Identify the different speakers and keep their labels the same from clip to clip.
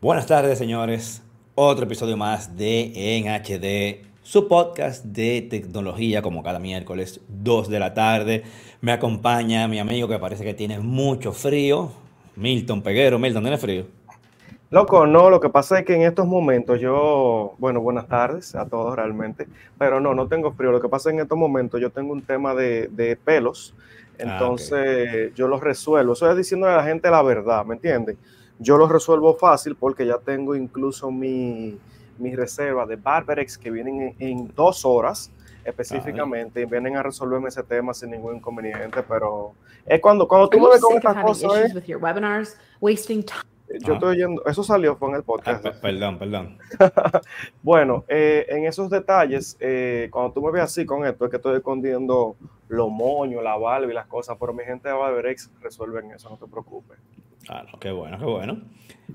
Speaker 1: Buenas tardes, señores. Otro episodio más de En HD, su podcast de tecnología, como cada miércoles, 2 de la tarde. Me acompaña mi amigo que parece que tiene mucho frío, Milton Peguero. Milton, ¿tiene frío?
Speaker 2: Loco, no, lo que pasa es que en estos momentos yo, bueno, buenas tardes a todos realmente, pero no, no tengo frío. Lo que pasa es que en estos momentos yo tengo un tema de, pelos, ah, entonces yo los resuelvo. Estoy diciendo a la gente la verdad, ¿me entiendes? Yo lo resuelvo fácil porque ya tengo incluso mi, reserva de Barberex que vienen en, dos horas específicamente y vienen a resolverme ese tema sin ningún inconveniente, pero es cuando, cuando tú me ves con estas cosas. Yo estoy oyendo, eso salió fue en el podcast.
Speaker 1: Ah, perdón, perdón.
Speaker 2: bueno, eh, en esos detalles, eh, cuando tú me ves así con esto, es que estoy escondiendo los moños, la barba y las cosas, pero mi gente de Barberex resuelven eso, no te preocupes.
Speaker 1: Claro, qué bueno, qué bueno.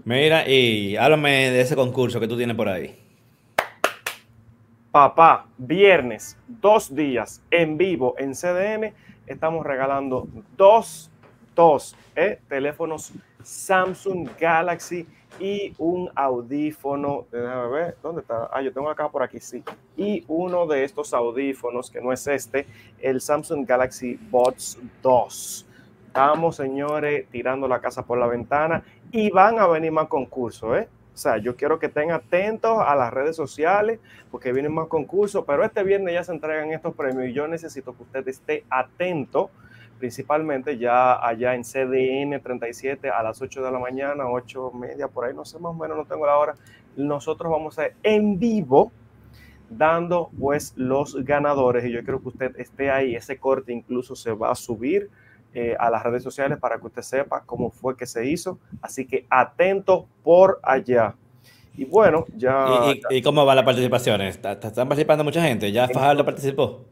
Speaker 1: Mira, y háblame de ese concurso que tú tienes por ahí.
Speaker 2: Papá, viernes, dos días en vivo en CDN, estamos regalando dos, dos eh, teléfonos Samsung Galaxy y un audífono. Déjame ver, ¿dónde está? Ah, yo tengo acá por aquí, sí. Y uno de estos audífonos, que no es este, el Samsung Galaxy Buds 2. Estamos, señores, tirando la casa por la ventana y van a venir más concursos, ¿eh? O sea, yo quiero que estén atentos a las redes sociales porque vienen más concursos, pero este viernes ya se entregan estos premios y yo necesito que usted esté atento, principalmente ya allá en CDN 37 a las 8 de la mañana, 8 media, por ahí, no sé más o menos, no tengo la hora. Nosotros vamos a ir en vivo dando pues los ganadores y yo quiero que usted esté ahí. Ese corte incluso se va a subir eh, a las redes sociales para que usted sepa cómo fue que se hizo. Así que atento por allá. Y bueno, ya.
Speaker 1: ¿Y, cómo va la participación? ¿Están participando mucha gente? ¿Ya Fajardo participó?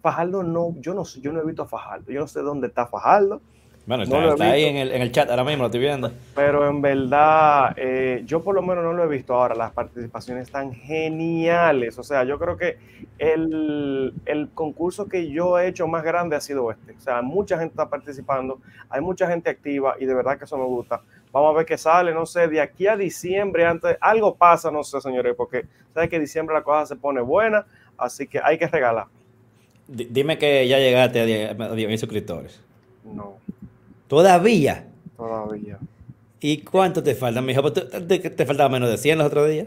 Speaker 2: Fajardo no, yo no yo no he visto a Fajardo. Yo no sé dónde está Fajardo.
Speaker 1: Bueno, está, ahí en el, chat ahora mismo, lo estoy viendo.
Speaker 2: Pero en verdad, eh, yo por lo menos no lo he visto ahora. Las participaciones están geniales. O sea, yo creo que el, concurso que yo he hecho más grande ha sido este. O sea, mucha gente está participando, hay mucha gente activa y de verdad que eso me gusta. Vamos a ver qué sale, no sé, de aquí a diciembre, antes, algo pasa, no sé, señores, porque sabes que diciembre la cosa se pone buena, así que hay que regalar.
Speaker 1: dime que ya llegaste a 10.000 suscriptores.
Speaker 2: No.
Speaker 1: ¿Todavía?
Speaker 2: Todavía.
Speaker 1: ¿Y cuánto te falta, mijo? Pues, ¿Te, te faltaba menos de 100 los otros días?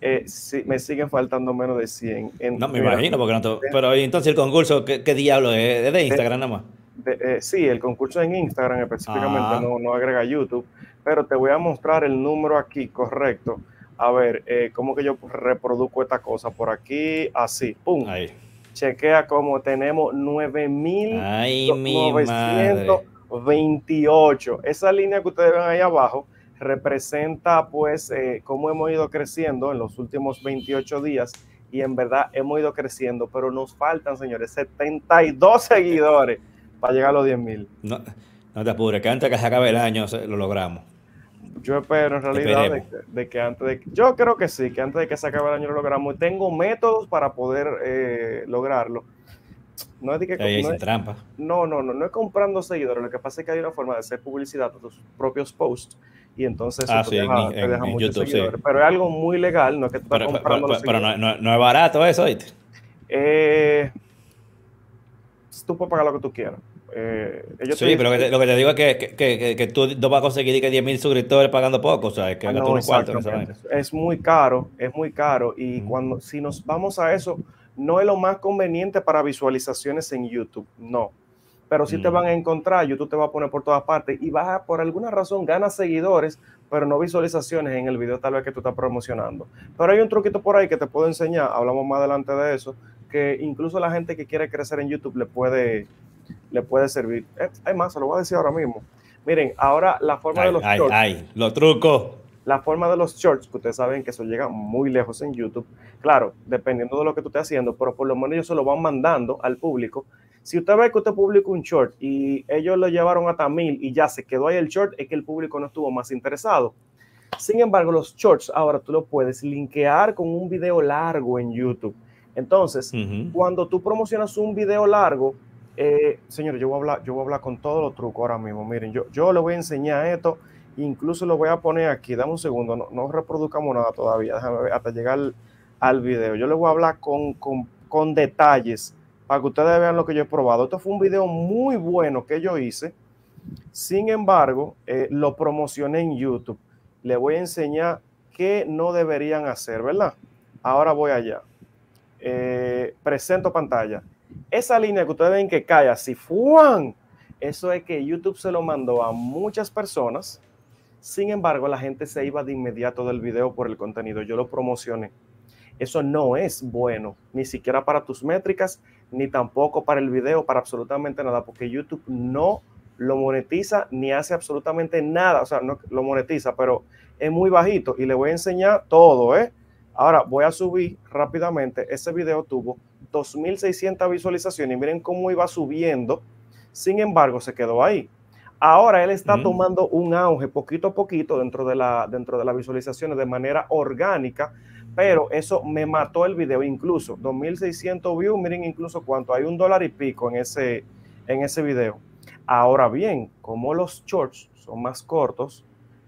Speaker 2: Eh, sí, me siguen faltando menos de 100.
Speaker 1: no, me imagino, porque no Pero entonces el concurso, ¿qué, diablo es? ¿De Instagram nada más?
Speaker 2: Eh, sí, el concurso en Instagram específicamente, ah. no, no, agrega YouTube, pero te voy a mostrar el número aquí correcto. A ver, eh, ¿cómo que yo reproduzco esta cosa? Por aquí, así, ¡pum! Ahí. Chequea cómo tenemos 9.900 28. Esa línea que ustedes ven ahí abajo representa pues eh, cómo hemos ido creciendo en los últimos 28 días y en verdad hemos ido creciendo, pero nos faltan, señores, 72 seguidores para llegar a los 10 mil.
Speaker 1: No, no te apures, que antes de que se acabe el año lo logramos.
Speaker 2: Yo espero en realidad de, que antes de yo creo que sí, que antes de que se acabe el año lo logramos. Tengo métodos para poder eh, lograrlo no es de que
Speaker 1: no, trampa.
Speaker 2: no, no, no, no es comprando seguidores. Lo que pasa es que hay una forma de hacer publicidad a tus propios posts y entonces
Speaker 1: ah, sí, deja, muchos seguidores.
Speaker 2: Pero es algo muy legal, no es que tú
Speaker 1: estás comprando pero, pero, pero no, no, es barato eso, ¿viste?
Speaker 2: Eh, tú puedes pagar lo que tú quieras. Eh,
Speaker 1: sí, pero lo que te digo es que, que, que, que tú no vas a conseguir que 10 mil suscriptores pagando poco, o sea, es que ah, no,
Speaker 2: Es muy caro, es muy caro. Y cuando si nos vamos a eso, no es lo más conveniente para visualizaciones en YouTube, no. Pero si te mm. van a encontrar, YouTube te va a poner por todas partes y vas a, por alguna razón, ganas seguidores, pero no visualizaciones en el video tal vez que tú estás promocionando. Pero hay un truquito por ahí que te puedo enseñar, hablamos más adelante de eso, que incluso la gente que quiere crecer en YouTube le puede, le puede servir. Eh, hay más, se lo voy a decir ahora mismo. Miren, ahora la forma de los
Speaker 1: ay, ay, los trucos
Speaker 2: la forma de los shorts, que ustedes saben que eso llega muy lejos en YouTube, claro, dependiendo de lo que tú estés haciendo, pero por lo menos ellos se lo van mandando al público. Si usted ve que usted publica un short y ellos lo llevaron hasta mil y ya se quedó ahí el short, es que el público no estuvo más interesado. Sin embargo, los shorts ahora tú lo puedes linkear con un video largo en YouTube. Entonces, cuando tú promocionas un video largo, eh, señores, yo voy, a hablar, yo voy a hablar con todos los trucos ahora mismo. Miren, yo, yo le voy a enseñar esto Incluso lo voy a poner aquí, dame un segundo, no, reproduzcamos nada todavía, déjame ver, hasta llegar al, video. Yo les voy a hablar con, con, con detalles para que ustedes vean lo que yo he probado. Esto fue un video muy bueno que yo hice. Sin embargo, eh, lo promocioné en YouTube. Le voy a enseñar qué no deberían hacer, ¿verdad? Ahora voy allá. Eh, presento pantalla. Esa línea que ustedes ven que cae así, ¡fuan! Eso es que YouTube se lo mandó a muchas personas. Sin embargo, la gente se iba de inmediato del video por el contenido. Yo lo promocioné. Eso no es bueno, ni siquiera para tus métricas, ni tampoco para el video, para absolutamente nada, porque YouTube no lo monetiza ni hace absolutamente nada. O sea, no lo monetiza, pero es muy bajito y le voy a enseñar todo, ¿eh? Ahora voy a subir rápidamente. Ese video tuvo 2.600 visualizaciones y miren cómo iba subiendo. Sin embargo, se quedó ahí. Ahora él está tomando un auge poquito a poquito dentro de, la, dentro de las visualizaciones de manera orgánica, pero eso me mató el video incluso. 2.600 views, miren incluso cuánto, hay un dólar y pico en ese, en ese video. Ahora bien, como los shorts son más cortos,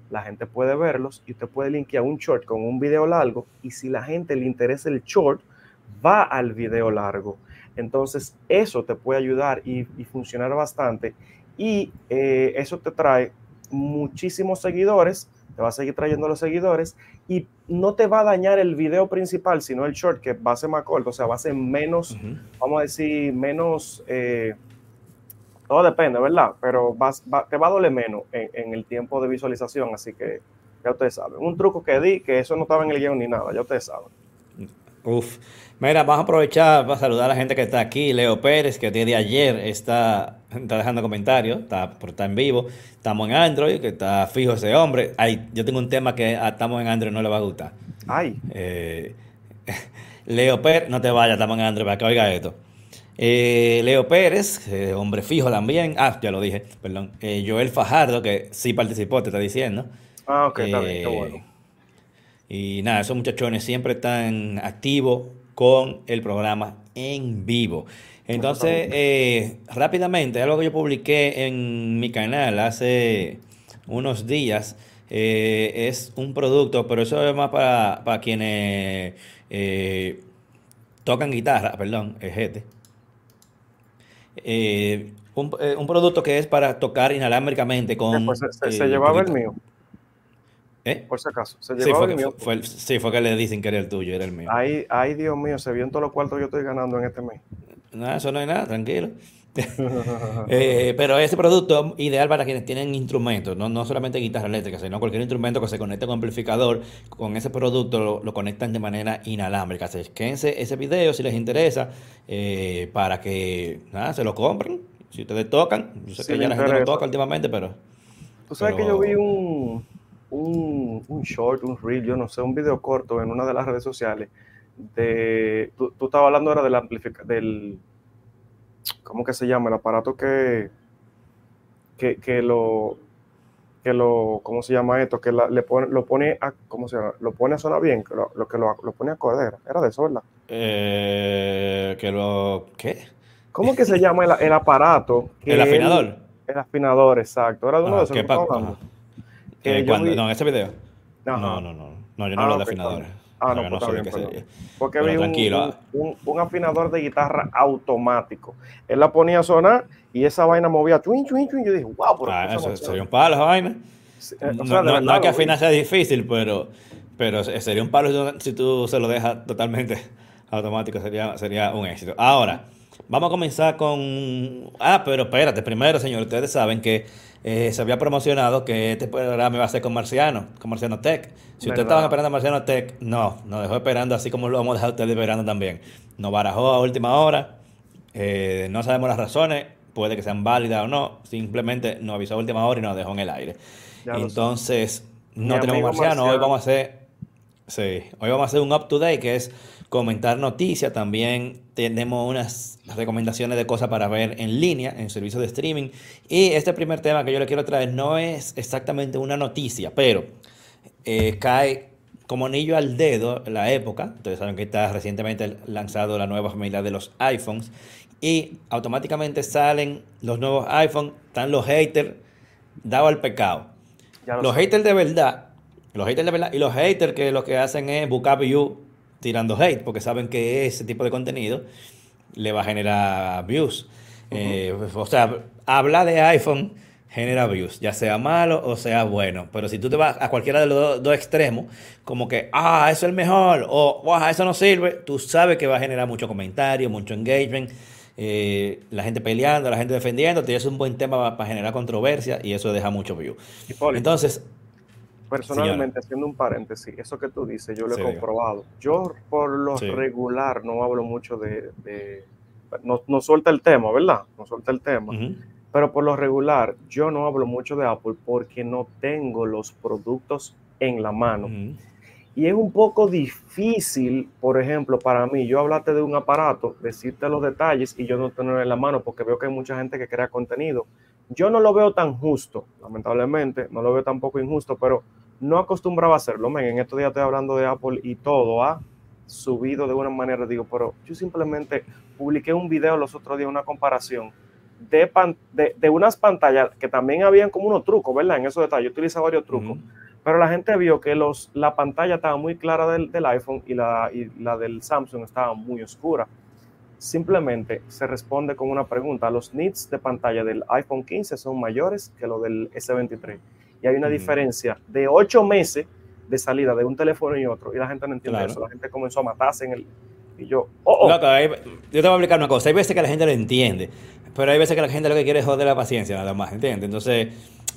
Speaker 2: la gente puede verlos y usted puede linkear un short con un video largo y si la gente le interesa el short, va al video largo. Entonces, eso te puede ayudar y, y funcionar bastante y eh, eso te trae muchísimos seguidores, te va a seguir trayendo los seguidores y no te va a dañar el video principal, sino el short que va a ser más corto, o sea, va a ser menos, vamos a decir, menos, eh, todo depende, ¿verdad? Pero te va a doler menos en, el tiempo de visualización, así que ya ustedes saben. Un truco que di, que eso no estaba en el guion ni nada, ya ustedes saben.
Speaker 1: Uf. Mira, vamos a aprovechar para saludar a la gente que está aquí. Leo Pérez, que desde ayer está, está dejando comentarios, está, está en vivo. Estamos en Android, que está fijo ese hombre. Ay, yo tengo un tema que a estamos en Android no le va a gustar.
Speaker 2: Ay.
Speaker 1: Eh, Leo Pérez, no te vayas, estamos en Android para que oiga esto. Eh, Leo Pérez, eh, hombre fijo también. Ah, ya lo dije, perdón. Joel Fajardo, que sí participó, te está diciendo.
Speaker 2: Ah, ok, está bien, qué bueno.
Speaker 1: Y nada, esos muchachones siempre están activos con el programa en vivo. Entonces, eh, rápidamente, algo que yo publiqué en mi canal hace unos días, eh, es un producto, pero eso es más para, para quienes eh, tocan guitarra, perdón, es un, un, producto que es para tocar inalámbricamente con...
Speaker 2: Pues se, se llevaba el mío. ¿Eh? Por si acaso. Se
Speaker 1: sí, fue, el mío. Fue, sí, fue que le dicen que era el tuyo, era el mío.
Speaker 2: Ay, ay, Dios mío, se vio en todos los cuartos que yo estoy ganando en este mes.
Speaker 1: No, eso no hay nada, tranquilo. eh, pero ese producto ideal para quienes tienen instrumentos, no, no solamente guitarra eléctrica, sino cualquier instrumento que se conecte con amplificador, con ese producto lo, lo conectan de manera inalámbrica. Así que ese video si les interesa eh, para que nada, se lo compren. Si ustedes tocan, yo sé que ya la gente no toca últimamente, pero.
Speaker 2: Tú sabes que yo vi un, un, un, short, un reel, yo no sé, un video corto en una de las redes sociales de, tú, tú estabas hablando ahora del amplificador, del, ¿cómo que se llama? El aparato que, que, que lo, que lo, ¿cómo se llama esto? Que la, le pone, lo pone a, ¿cómo se llama? Lo pone a sonar bien, que lo, lo que lo, lo, pone a codera. Era de eso, ¿verdad?
Speaker 1: Eh, que lo, ¿qué?
Speaker 2: ¿Cómo que se llama el, el aparato?
Speaker 1: Que el afinador. El,
Speaker 2: el afinador, exacto. Era de uno ah, de esos que
Speaker 1: eh, ¿Cuándo? No, en ese video. No, no, no, no. No, yo no ah, hablo de afinadores.
Speaker 2: Ah, no, no, pues no bien, Porque vi tranquilo. Un, un, un, afinador de guitarra automático. Él la ponía a sonar y esa vaina movía chuin, chuin, chuin. Yo dije, wow,
Speaker 1: pero ah, eso sería un palo esa vaina. Sí, eh, o sea, no, verdad, no, es que afinar sea difícil, pero, pero sería un palo si tú se lo dejas totalmente automático. Sería, sería un éxito. Ahora, vamos a comenzar con. Ah, pero espérate, primero, señor, ustedes saben que eh, se había promocionado que este programa iba a ser con Marciano, con Marciano Tech. Si ustedes estaban esperando a Marciano Tech, no, nos dejó esperando así como lo vamos a dejar ustedes esperando también. Nos barajó a última hora, eh, no sabemos las razones, puede que sean válidas o no, simplemente nos avisó a última hora y nos dejó en el aire. Entonces, no tenemos Marciano, Marciano, hoy vamos a hacer, sí, hoy vamos a hacer un up to date que es comentar noticias. También tenemos unas recomendaciones de cosas para ver en línea, en servicios de streaming. Y este primer tema que yo le quiero traer no es exactamente una noticia, pero eh, cae como anillo al dedo la época. Ustedes saben que está recientemente lanzado la nueva familia de los iPhones. Y automáticamente salen los nuevos iPhones, están los haters, dado al pecado. los haters de verdad, los haters de verdad, y los haters que lo que hacen es buscar views tirando hate, porque saben que ese tipo de contenido le va a generar views. Eh, o sea, habla de iPhone genera views, ya sea malo o sea bueno. Pero si tú te vas a cualquiera de los dos, extremos, como que, ah, eso es el mejor, o, wow, eso no sirve, tú sabes que va a generar mucho comentario, mucho engagement, eh, la gente peleando, la gente defendiendo, y es un buen tema para, generar controversia y eso deja mucho view. Entonces,
Speaker 2: personalmente, haciendo un paréntesis, eso que tú dices, yo lo he comprobado. Yo, por lo regular, no hablo mucho de. no, no, suelta el tema, ¿verdad? No suelta el tema. Pero por lo regular, yo no hablo mucho de Apple porque no tengo los productos en la mano. Y es un poco difícil, por ejemplo, para mí, yo hablarte de un aparato, decirte los detalles y yo no tenerlo en la mano porque veo que hay mucha gente que crea contenido. Yo no lo veo tan justo, lamentablemente, no lo veo tampoco injusto, pero no acostumbraba a hacerlo. Men, en estos días estoy hablando de Apple y todo ha subido de una manera, digo, pero yo simplemente publiqué un video los otros días, una comparación de, de, unas pantallas que también habían como unos trucos, ¿verdad? En esos detalles, yo utilizo varios trucos, pero la gente vio que los, la pantalla estaba muy clara del, del iPhone y la, y la del Samsung estaba muy oscura. Simplemente se responde con una pregunta. Los nits de pantalla del iPhone 15 son mayores que los del S23. Y hay una diferencia de 8 meses de salida de un teléfono y otro. Y la gente no entiende eso. La gente comenzó a matarse en el... Y yo, oh, oh.
Speaker 1: yo te voy a explicar una cosa. Hay veces que la gente lo entiende. Pero hay veces que la gente lo que quiere es joder la paciencia, nada más, ¿entiendes? Entonces,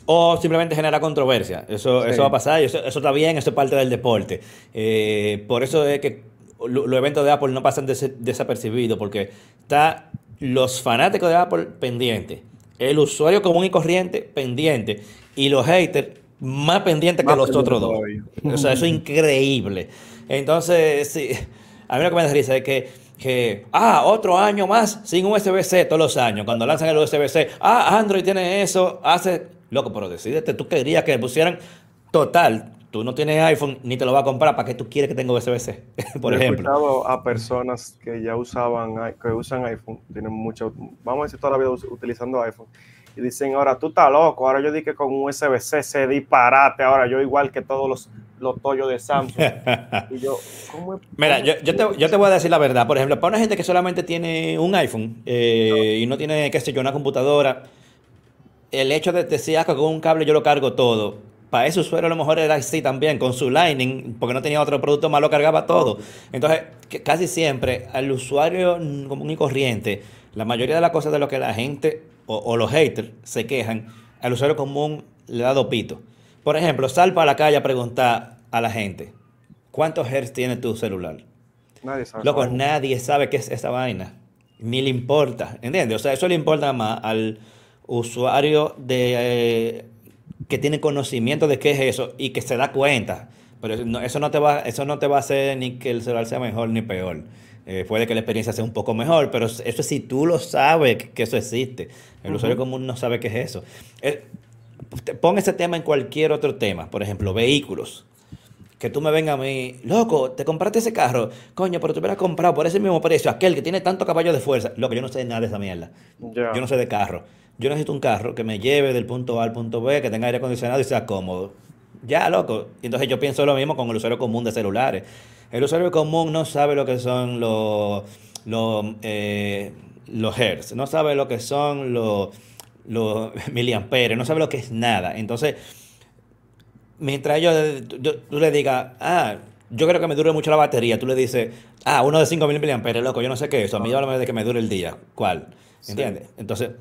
Speaker 1: o simplemente genera controversia. Eso, eso va a pasar y eso, está bien, eso es parte del deporte. Eh, por eso es que los eventos de Apple no pasan desapercibidos, porque está los fanáticos de Apple pendientes, el usuario común y corriente pendiente, y los haters más pendientes que los otros dos. O sea, eso es increíble. Entonces, sí, a mí lo que me da risa es que que, ah, otro año más sin USB-C todos los años. Cuando lanzan el USB-C, ah, Android tiene eso, hace, loco, pero decidete, tú querías que pusieran total. Tú no tienes iPhone ni te lo vas a comprar, ¿para qué tú quieres que tenga USB-C? Por ejemplo. He
Speaker 2: escuchado a personas que ya usaban, que usan iPhone, tienen mucho, vamos a decir toda la vida utilizando iPhone, y dicen, ahora tú estás loco, ahora yo dije que con USB-C se disparate, ahora yo igual que todos los, los tollos de Samsung. y yo,
Speaker 1: ¿cómo Mira, yo, yo, te, yo, te, voy a decir la verdad, por ejemplo, para una gente que solamente tiene un iPhone eh, y no tiene, qué sé yo, una computadora, el hecho de decir, ah, con un cable yo lo cargo todo, para ese usuario a lo mejor era así también, con su Lightning, porque no tenía otro producto más, lo cargaba todo. Entonces, casi siempre al usuario común y corriente, la mayoría de las cosas de lo que la gente o, los haters se quejan, al usuario común le da dopito. Por ejemplo, sal para la calle a preguntar a la gente, ¿cuántos hertz tiene tu celular? Nadie sabe. Loco, nadie sabe qué es esa vaina. Ni le importa, ¿entiendes? O sea, eso le importa más al usuario de, eh, que tiene conocimiento de qué es eso y que se da cuenta. Pero eso no, te va, eso no te va a hacer ni que el celular sea mejor ni peor. Eh, puede que la experiencia sea un poco mejor, pero eso es si tú lo sabes que eso existe. El usuario común no sabe qué es eso. Eh, pon ese tema en cualquier otro tema, por ejemplo, vehículos. Que tú me vengas a mí, loco, te compraste ese carro, coño, pero tú hubieras comprado por ese mismo precio aquel que tiene tanto caballo de fuerza. Loco, yo no sé nada de esa mierda. Yo no sé de carro. Yo necesito un carro que me lleve del punto A al punto B, que tenga aire acondicionado y sea cómodo. Ya, loco. Entonces yo pienso lo mismo con el usuario común de celulares. El usuario común no sabe lo que son los, los, eh, los hertz, no sabe lo que son los, los miliamperes, no sabe lo que es nada. Entonces, mientras yo, tú le digas, ah, yo creo que me dure mucho la batería, tú le dices, ah, uno de 5000 miliamperes, loco, yo no sé qué es eso, a mí háblame de que me dure el día. ¿Cuál? ¿Entiendes? Entonces,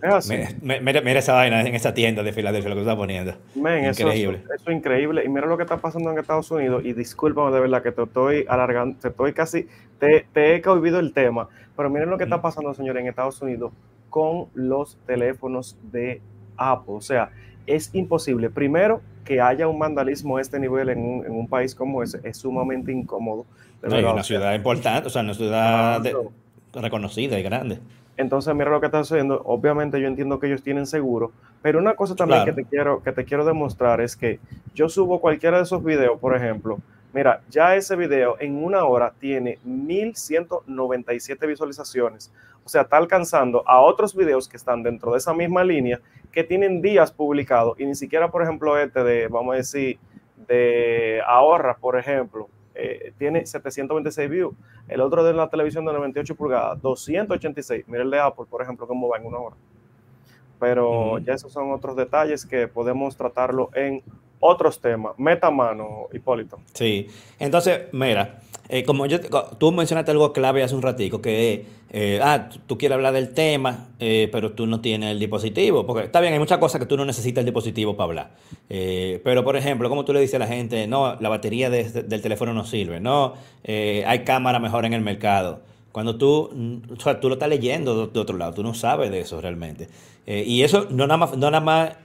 Speaker 1: mira, esa vaina en esa tienda de Filadelfia, lo que está poniendo.
Speaker 2: increíble. Eso, es increíble. Y mira lo que está pasando en Estados Unidos. Y discúlpame de verdad que te estoy alargando, te estoy casi, te, te he olvidado el tema. Pero miren lo que está pasando, señores, en Estados Unidos con los teléfonos de Apple. O sea, es imposible. Primero, que haya un vandalismo a este nivel en un, en un país como ese es sumamente incómodo.
Speaker 1: De una ciudad importante, o sea, una ciudad reconocida y grande.
Speaker 2: Entonces, mira lo que está sucediendo. Obviamente, yo entiendo que ellos tienen seguro, pero una cosa también que, te quiero, que te quiero demostrar es que yo subo cualquiera de esos videos, por ejemplo. Mira, ya ese video en una hora tiene 1197 visualizaciones. O sea, está alcanzando a otros videos que están dentro de esa misma línea que tienen días publicados y ni siquiera, por ejemplo, este de, vamos a decir, de ahorra, por ejemplo, eh, tiene 726 views. El otro de la televisión de 98 pulgadas, 286. Mira el de Apple, por ejemplo, cómo va en una hora. Pero ya esos son otros detalles que podemos tratarlo en otros temas. Meta mano, Hipólito.
Speaker 1: Sí. Entonces, mira, eh, como yo, tú mencionaste algo clave hace un ratico, que, eh, ah, tú quieres hablar del tema, eh, pero tú no tienes el dispositivo, porque está bien, hay muchas cosas que tú no necesitas el dispositivo para hablar. pero, por ejemplo, como tú le dices a la gente, no, la batería del teléfono no sirve, no, hay cámara mejor en el mercado. Cuando tú, mm, o sea, tú lo estás leyendo de, otro lado, tú no sabes de eso realmente. y eso no nada más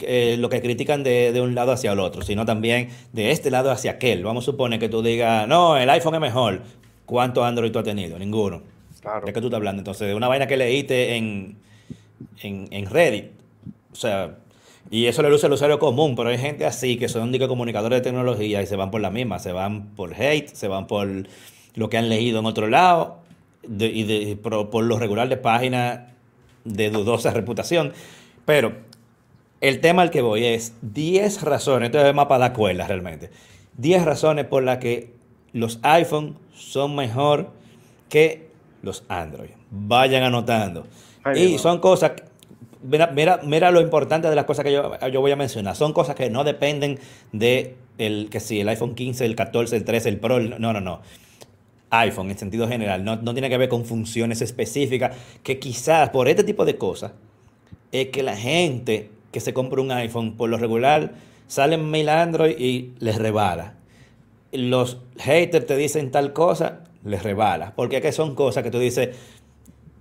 Speaker 1: eh, lo que critican de, un lado hacia el otro, sino también de este lado hacia aquel. Vamos a suponer que tú digas, no, el iPhone es mejor. ¿Cuánto Android tú has tenido? Ninguno. Claro. ¿De qué tú estás hablando? Entonces, de una vaina que leíste en, en, Reddit. O sea, y eso le luce al usuario común, pero hay gente así que son comunicadores de tecnología y se van por la misma, se van por hate, se van por lo que han leído en otro lado y por, por, lo regular de páginas de dudosa reputación. Pero el tema al que voy es 10 razones, esto es más para dar cuerda realmente, 10 razones por las que los iPhone son mejor que los Android. Vayan anotando. y son cosas, mira, mira, lo importante de las cosas que yo, yo, voy a mencionar. Son cosas que no dependen de el, que si el iPhone 15, el 14, el 13, el Pro, no, no, no. iPhone en sentido general, no, no tiene que ver con funciones específicas, que quizás por este tipo de cosas es que la gente que se compra un iPhone, por lo regular, salen mil Android y les rebala. Los haters te dicen tal cosa, les rebala. Porque que son cosas que tú dices,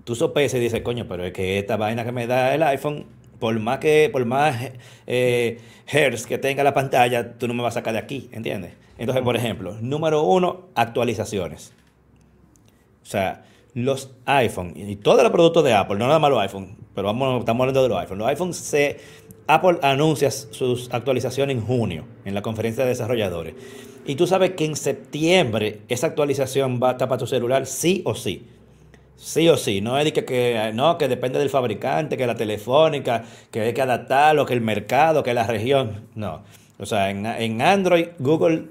Speaker 1: tú sopesas y dices, coño, pero es que esta vaina que me da el iPhone, por más que, por más eh, hertz que tenga la pantalla, tú no me vas a sacar de aquí, ¿entiendes? Entonces, por ejemplo, número uno, actualizaciones. O sea, los iPhone y todos los productos de Apple, no nada más los iPhone, pero vamos, estamos hablando de los iPhone. Los iPhone se Apple anuncia sus actualizaciones en junio, en la conferencia de desarrolladores. Y tú sabes que en septiembre esa actualización va a estar para tu celular sí o sí. Sí o sí. No es que, que, no, que depende del fabricante, que la telefónica, que hay que adaptarlo, que el mercado, que la región. No. O sea, en, en Android, Google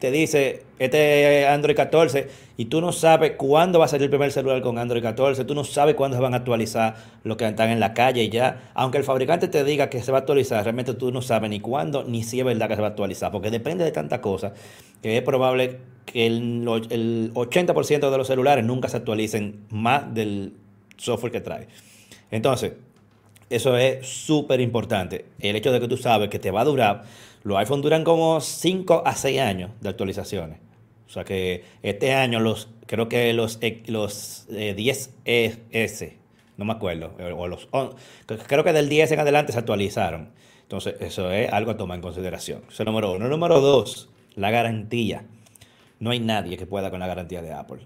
Speaker 1: te dice, este es Android 14, y tú no sabes cuándo va a salir el primer celular con Android 14, tú no sabes cuándo se van a actualizar los que están en la calle y ya. Aunque el fabricante te diga que se va a actualizar, realmente tú no sabes ni cuándo, ni si es verdad que se va a actualizar, porque depende de tantas cosas que es probable que el, el 80% de los celulares nunca se actualicen más del software que trae. Entonces, eso es súper importante. El hecho de que tú sabes que te va a durar los iPhones duran como 5 a 6 años de actualizaciones. O sea que este año los creo que los, eh, los 10S, eh, no me acuerdo, o los, creo que del 10 en adelante se actualizaron. Entonces, eso es algo a tomar en consideración. Eso es número uno. Número dos, la garantía. No hay nadie que pueda con la garantía de Apple.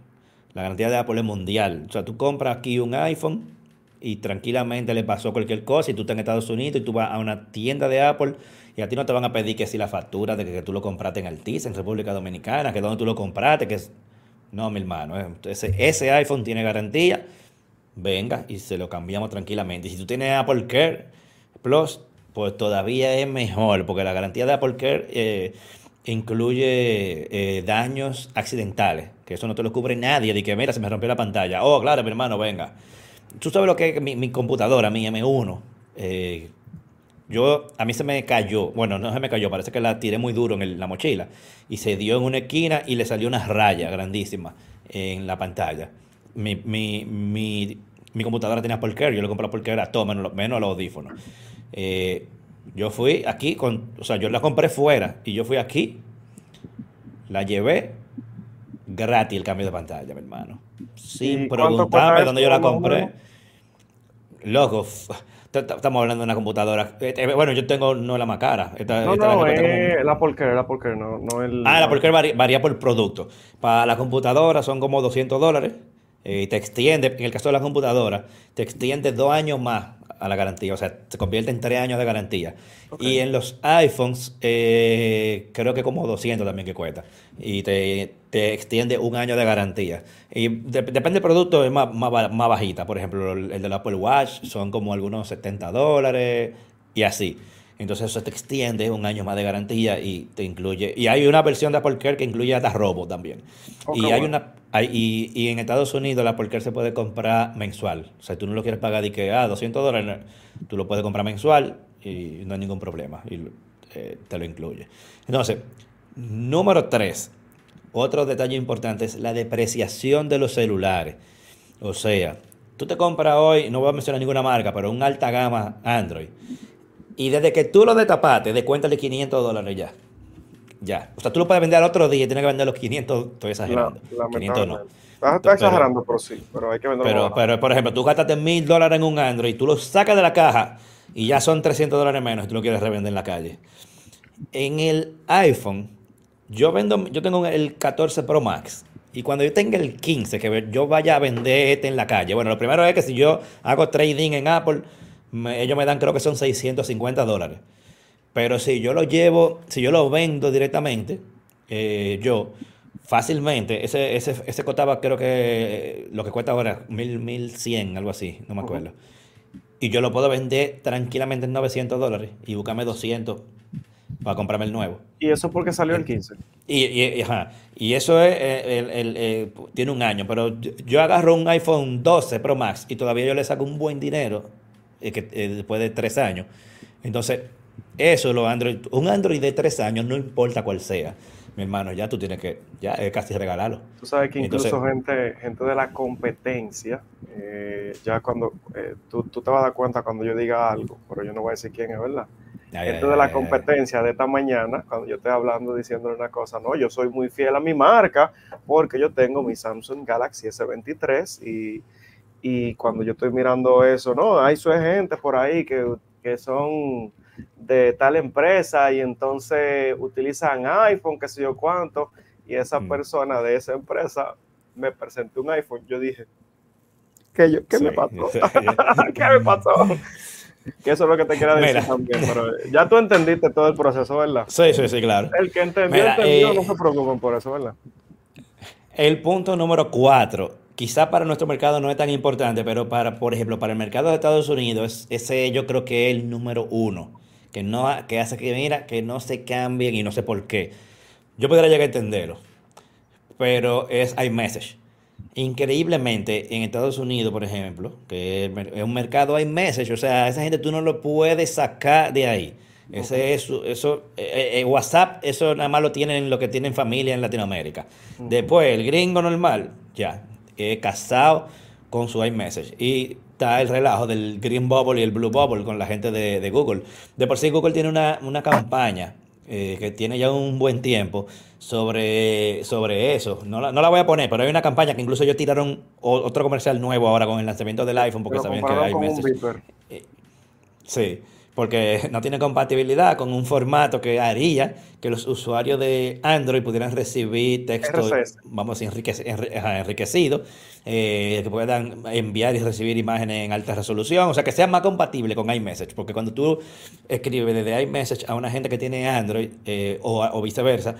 Speaker 1: La garantía de Apple es mundial. O sea, tú compras aquí un iPhone y tranquilamente le pasó cualquier cosa y tú estás en Estados Unidos y tú vas a una tienda de Apple y a ti no te van a pedir que si la factura de que, tú lo compraste en Altice, en República Dominicana, que donde tú lo compraste, que. No, mi hermano, eh, ese, ese iPhone tiene garantía, venga y se lo cambiamos tranquilamente. Y si tú tienes Apple Care Plus, pues todavía es mejor, porque la garantía de Apple Care eh, incluye eh, daños accidentales, que eso no te lo cubre nadie, de que mira, se me rompió la pantalla. Oh, claro, mi hermano, venga. Tú sabes lo que es mi, mi computadora, mi M1. Eh, yo, a mí se me cayó, bueno, no se me cayó, parece que la tiré muy duro en la mochila y se dio en una esquina y le salió una raya grandísima en la pantalla. Mi, mi, mi, mi computadora tenía Care, yo le compré Apple Care a todo, menos, los audífonos. Eh, yo fui aquí, con, o sea, yo la compré fuera y yo fui aquí, la llevé gratis el cambio de pantalla, mi hermano. Sin preguntarme dónde yo la compré. Loco, Estamos hablando de una computadora. Eh, eh, bueno, yo tengo no la más cara.
Speaker 2: no, no, es la Porker, la Porker, no, no el...
Speaker 1: Ah, la Porker varía, por producto. Para la computadora son como 200 dólares. eh, te extiende, en el caso de la computadora, te extiende dos años más a la garantía, o sea, se convierte en tres años de garantía. Y en los iPhones, eh, creo que como 200 también que cuesta. Y te, te extiende un año de garantía. Y depende del producto, es más, más, más, bajita. Por ejemplo, el, el del Apple Watch son como algunos 70 dólares y así. Entonces eso te extiende un año más de garantía y te incluye. Y hay una versión de Apple Care que incluye hasta robo también. y hay una y, y, en Estados Unidos la Apple Care se puede comprar mensual. O sea, tú no lo quieres pagar de que ah, 200 dólares, tú lo puedes comprar mensual y no hay ningún problema. Y eh, te lo incluye. Entonces, número 3. Otro detalle importante es la depreciación de los celulares. O sea, tú te compras hoy, no voy a mencionar ninguna marca, pero un alta gama Android y desde que tú lo destapaste, de cuéntale 500 dólares ya. Ya. O sea, tú lo puedes vender al otro día y tienes que vender los 500. Estoy exagerando.
Speaker 2: La, 500 no. Estás, exagerando, pero sí. Pero hay que venderlo.
Speaker 1: Pero, pero, por ejemplo, tú gastaste mil dólares en un Android, tú lo sacas de la caja y ya son 300 dólares menos y tú lo quieres revender en la calle. En el iPhone, yo vendo, yo tengo el 14 Pro Max. Y cuando yo tenga el 15, que yo vaya a vender este en la calle, bueno, lo primero es que si yo hago trading en Apple, ellos me dan creo que son 650 dólares. Pero si yo lo llevo, si yo lo vendo directamente, eh, yo fácilmente, ese, ese, ese costaba creo que lo que cuesta ahora, mil, 1100, algo así, no me acuerdo. Y yo lo puedo vender tranquilamente en 900 dólares y buscarme 200 para comprarme el nuevo.
Speaker 2: ¿Y eso porque salió el 15?
Speaker 1: Y, y, ajá, y eso es, eh, el, el, eh, tiene un año, pero yo agarro un iPhone 12 Pro Max y todavía yo le saco un buen dinero eh, que, eh, después de tres años. Entonces, eso lo Android, un Android de tres años, no importa cuál sea, mi hermano, ya tú tienes que, ya es casi regalarlo.
Speaker 2: Tú sabes que incluso gente, gente de la competencia, eh, ya cuando, tú, tú, te vas a dar cuenta cuando yo diga algo, pero yo no voy a decir quién es, ¿verdad? gente de la competencia de esta mañana, cuando yo estoy hablando, diciéndole una cosa, no, yo soy muy fiel a mi marca, porque yo tengo mi Samsung Galaxy S23 y y cuando yo estoy mirando eso, no, hay su gente por ahí que, que son de tal empresa y entonces utilizan iPhone, qué sé yo cuánto, y esa mm. persona de esa empresa me presentó un iPhone. Yo dije, ¿qué, yo, qué me pasó? ¿Qué me pasó? Que eso es lo que te quiero decir también, pero ya tú entendiste todo el proceso, ¿verdad?
Speaker 1: Sí, sí, sí, claro.
Speaker 2: El que entendió, entendió, no eh, se preocupen por eso, ¿verdad?
Speaker 1: El punto número cuatro quizá para nuestro mercado no es tan importante, pero para, por ejemplo, para el mercado de Estados Unidos, ese yo creo que es el número uno, que, no, que hace que, mira, que no se cambien y no sé por qué. Yo podría llegar a entenderlo, pero es iMessage. Increíblemente, en Estados Unidos, por ejemplo, que es un mercado iMessage, o sea, esa gente tú no lo puedes sacar de ahí. Ese, eso, eso eh, eh, WhatsApp, eso nada más lo tienen lo que tienen familia en Latinoamérica. Después, el gringo normal, ya, he casado con su iMessage. Y está el relajo del Green Bubble y el Blue Bubble con la gente de, Google. De por sí Google tiene una, campaña eh, que tiene ya un buen tiempo sobre, sobre eso. No la, no la, voy a poner, pero hay una campaña que incluso ellos tiraron otro comercial nuevo ahora con el lanzamiento del iPhone porque sabían que iMessage... Eh, sí porque no tiene compatibilidad con un formato que haría que los usuarios de Android pudieran recibir texto, vamos, enriquecido, eh, que puedan enviar y recibir imágenes en alta resolución, o sea, que sea más compatible con iMessage, porque cuando tú escribes desde iMessage a una gente que tiene Android eh, o, viceversa,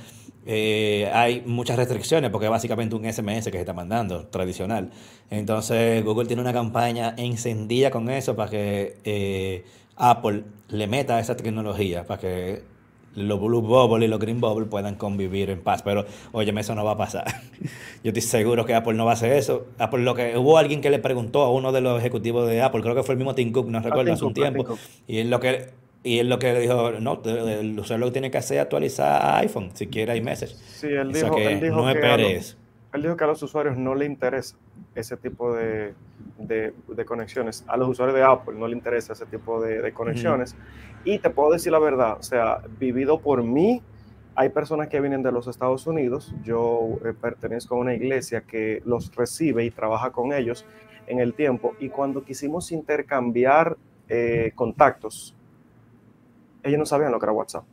Speaker 1: eh, hay muchas restricciones porque es básicamente un SMS que se está mandando, tradicional. Entonces Google tiene una campaña encendida con eso para que Apple le meta esa tecnología para que los Blue Bubble y los Green Bubble puedan convivir en paz. Pero, óyeme, eso no va a pasar. Yo estoy seguro que Apple no va a hacer eso. Apple, lo que hubo alguien que le preguntó a uno de los ejecutivos de Apple, creo que fue el mismo Tim Cook, no recuerdo, hace un tiempo. Y él lo que y él lo que dijo, no, el usuario lo que tiene que hacer es actualizar iPhone, si quiere iMessage.
Speaker 2: Sí, él dijo, que no esperes. Él dijo que a los usuarios no le interesa ese tipo de, de, conexiones. A los usuarios de Apple no le interesa ese tipo de, conexiones. Y te puedo decir la verdad, o sea, vivido por mí, hay personas que vienen de los Estados Unidos. Yo eh, pertenezco a una iglesia que los recibe y trabaja con ellos en el tiempo. Y cuando quisimos intercambiar eh, contactos, ellos no sabían lo que era WhatsApp.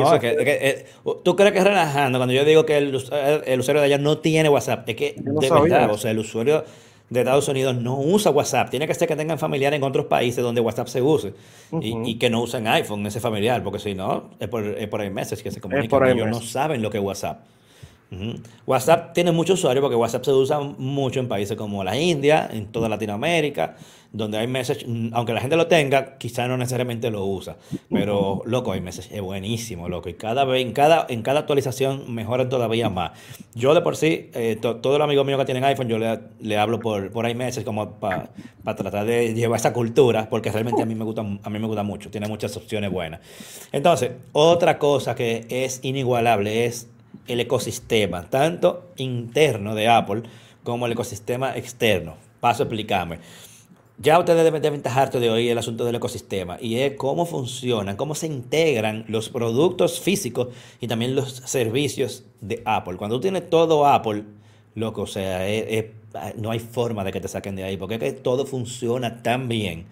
Speaker 1: No, que, eh, tú crees que es relajando cuando yo digo que el, el, usuario de allá no tiene WhatsApp. Es que de verdad, o sea, el usuario de Estados Unidos no usa WhatsApp. Tiene que ser que tengan familiares en otros países donde WhatsApp se use y, que no usen iPhone, ese familiar, porque si no, es por, es por iMessage que se comunican. Ellos no saben lo que es WhatsApp. WhatsApp tiene muchos usuarios porque WhatsApp se usa mucho en países como la India, en toda Latinoamérica, donde hay message, mm, aunque la gente lo tenga, quizá no necesariamente lo usa. Pero, loco, iMessage es buenísimo, loco. Y cada vez, en cada, en cada actualización mejoran todavía más. Yo de por sí, eh, todos los amigos míos que tienen iPhone, yo le, hablo por, por iMessage como para tratar de llevar esa cultura, porque realmente a mí me gusta, a mí me gusta mucho, tiene muchas opciones buenas. Entonces, otra cosa que es inigualable es el ecosistema, tanto interno de Apple como el ecosistema externo. Paso a explicarme. Ya ustedes deben de aventajarte de hoy el asunto del ecosistema y es cómo funcionan, cómo se integran los productos físicos y también los servicios de Apple. Cuando tú tienes todo Apple, loco, o sea, no hay forma de que te saquen de ahí porque es que todo funciona tan bien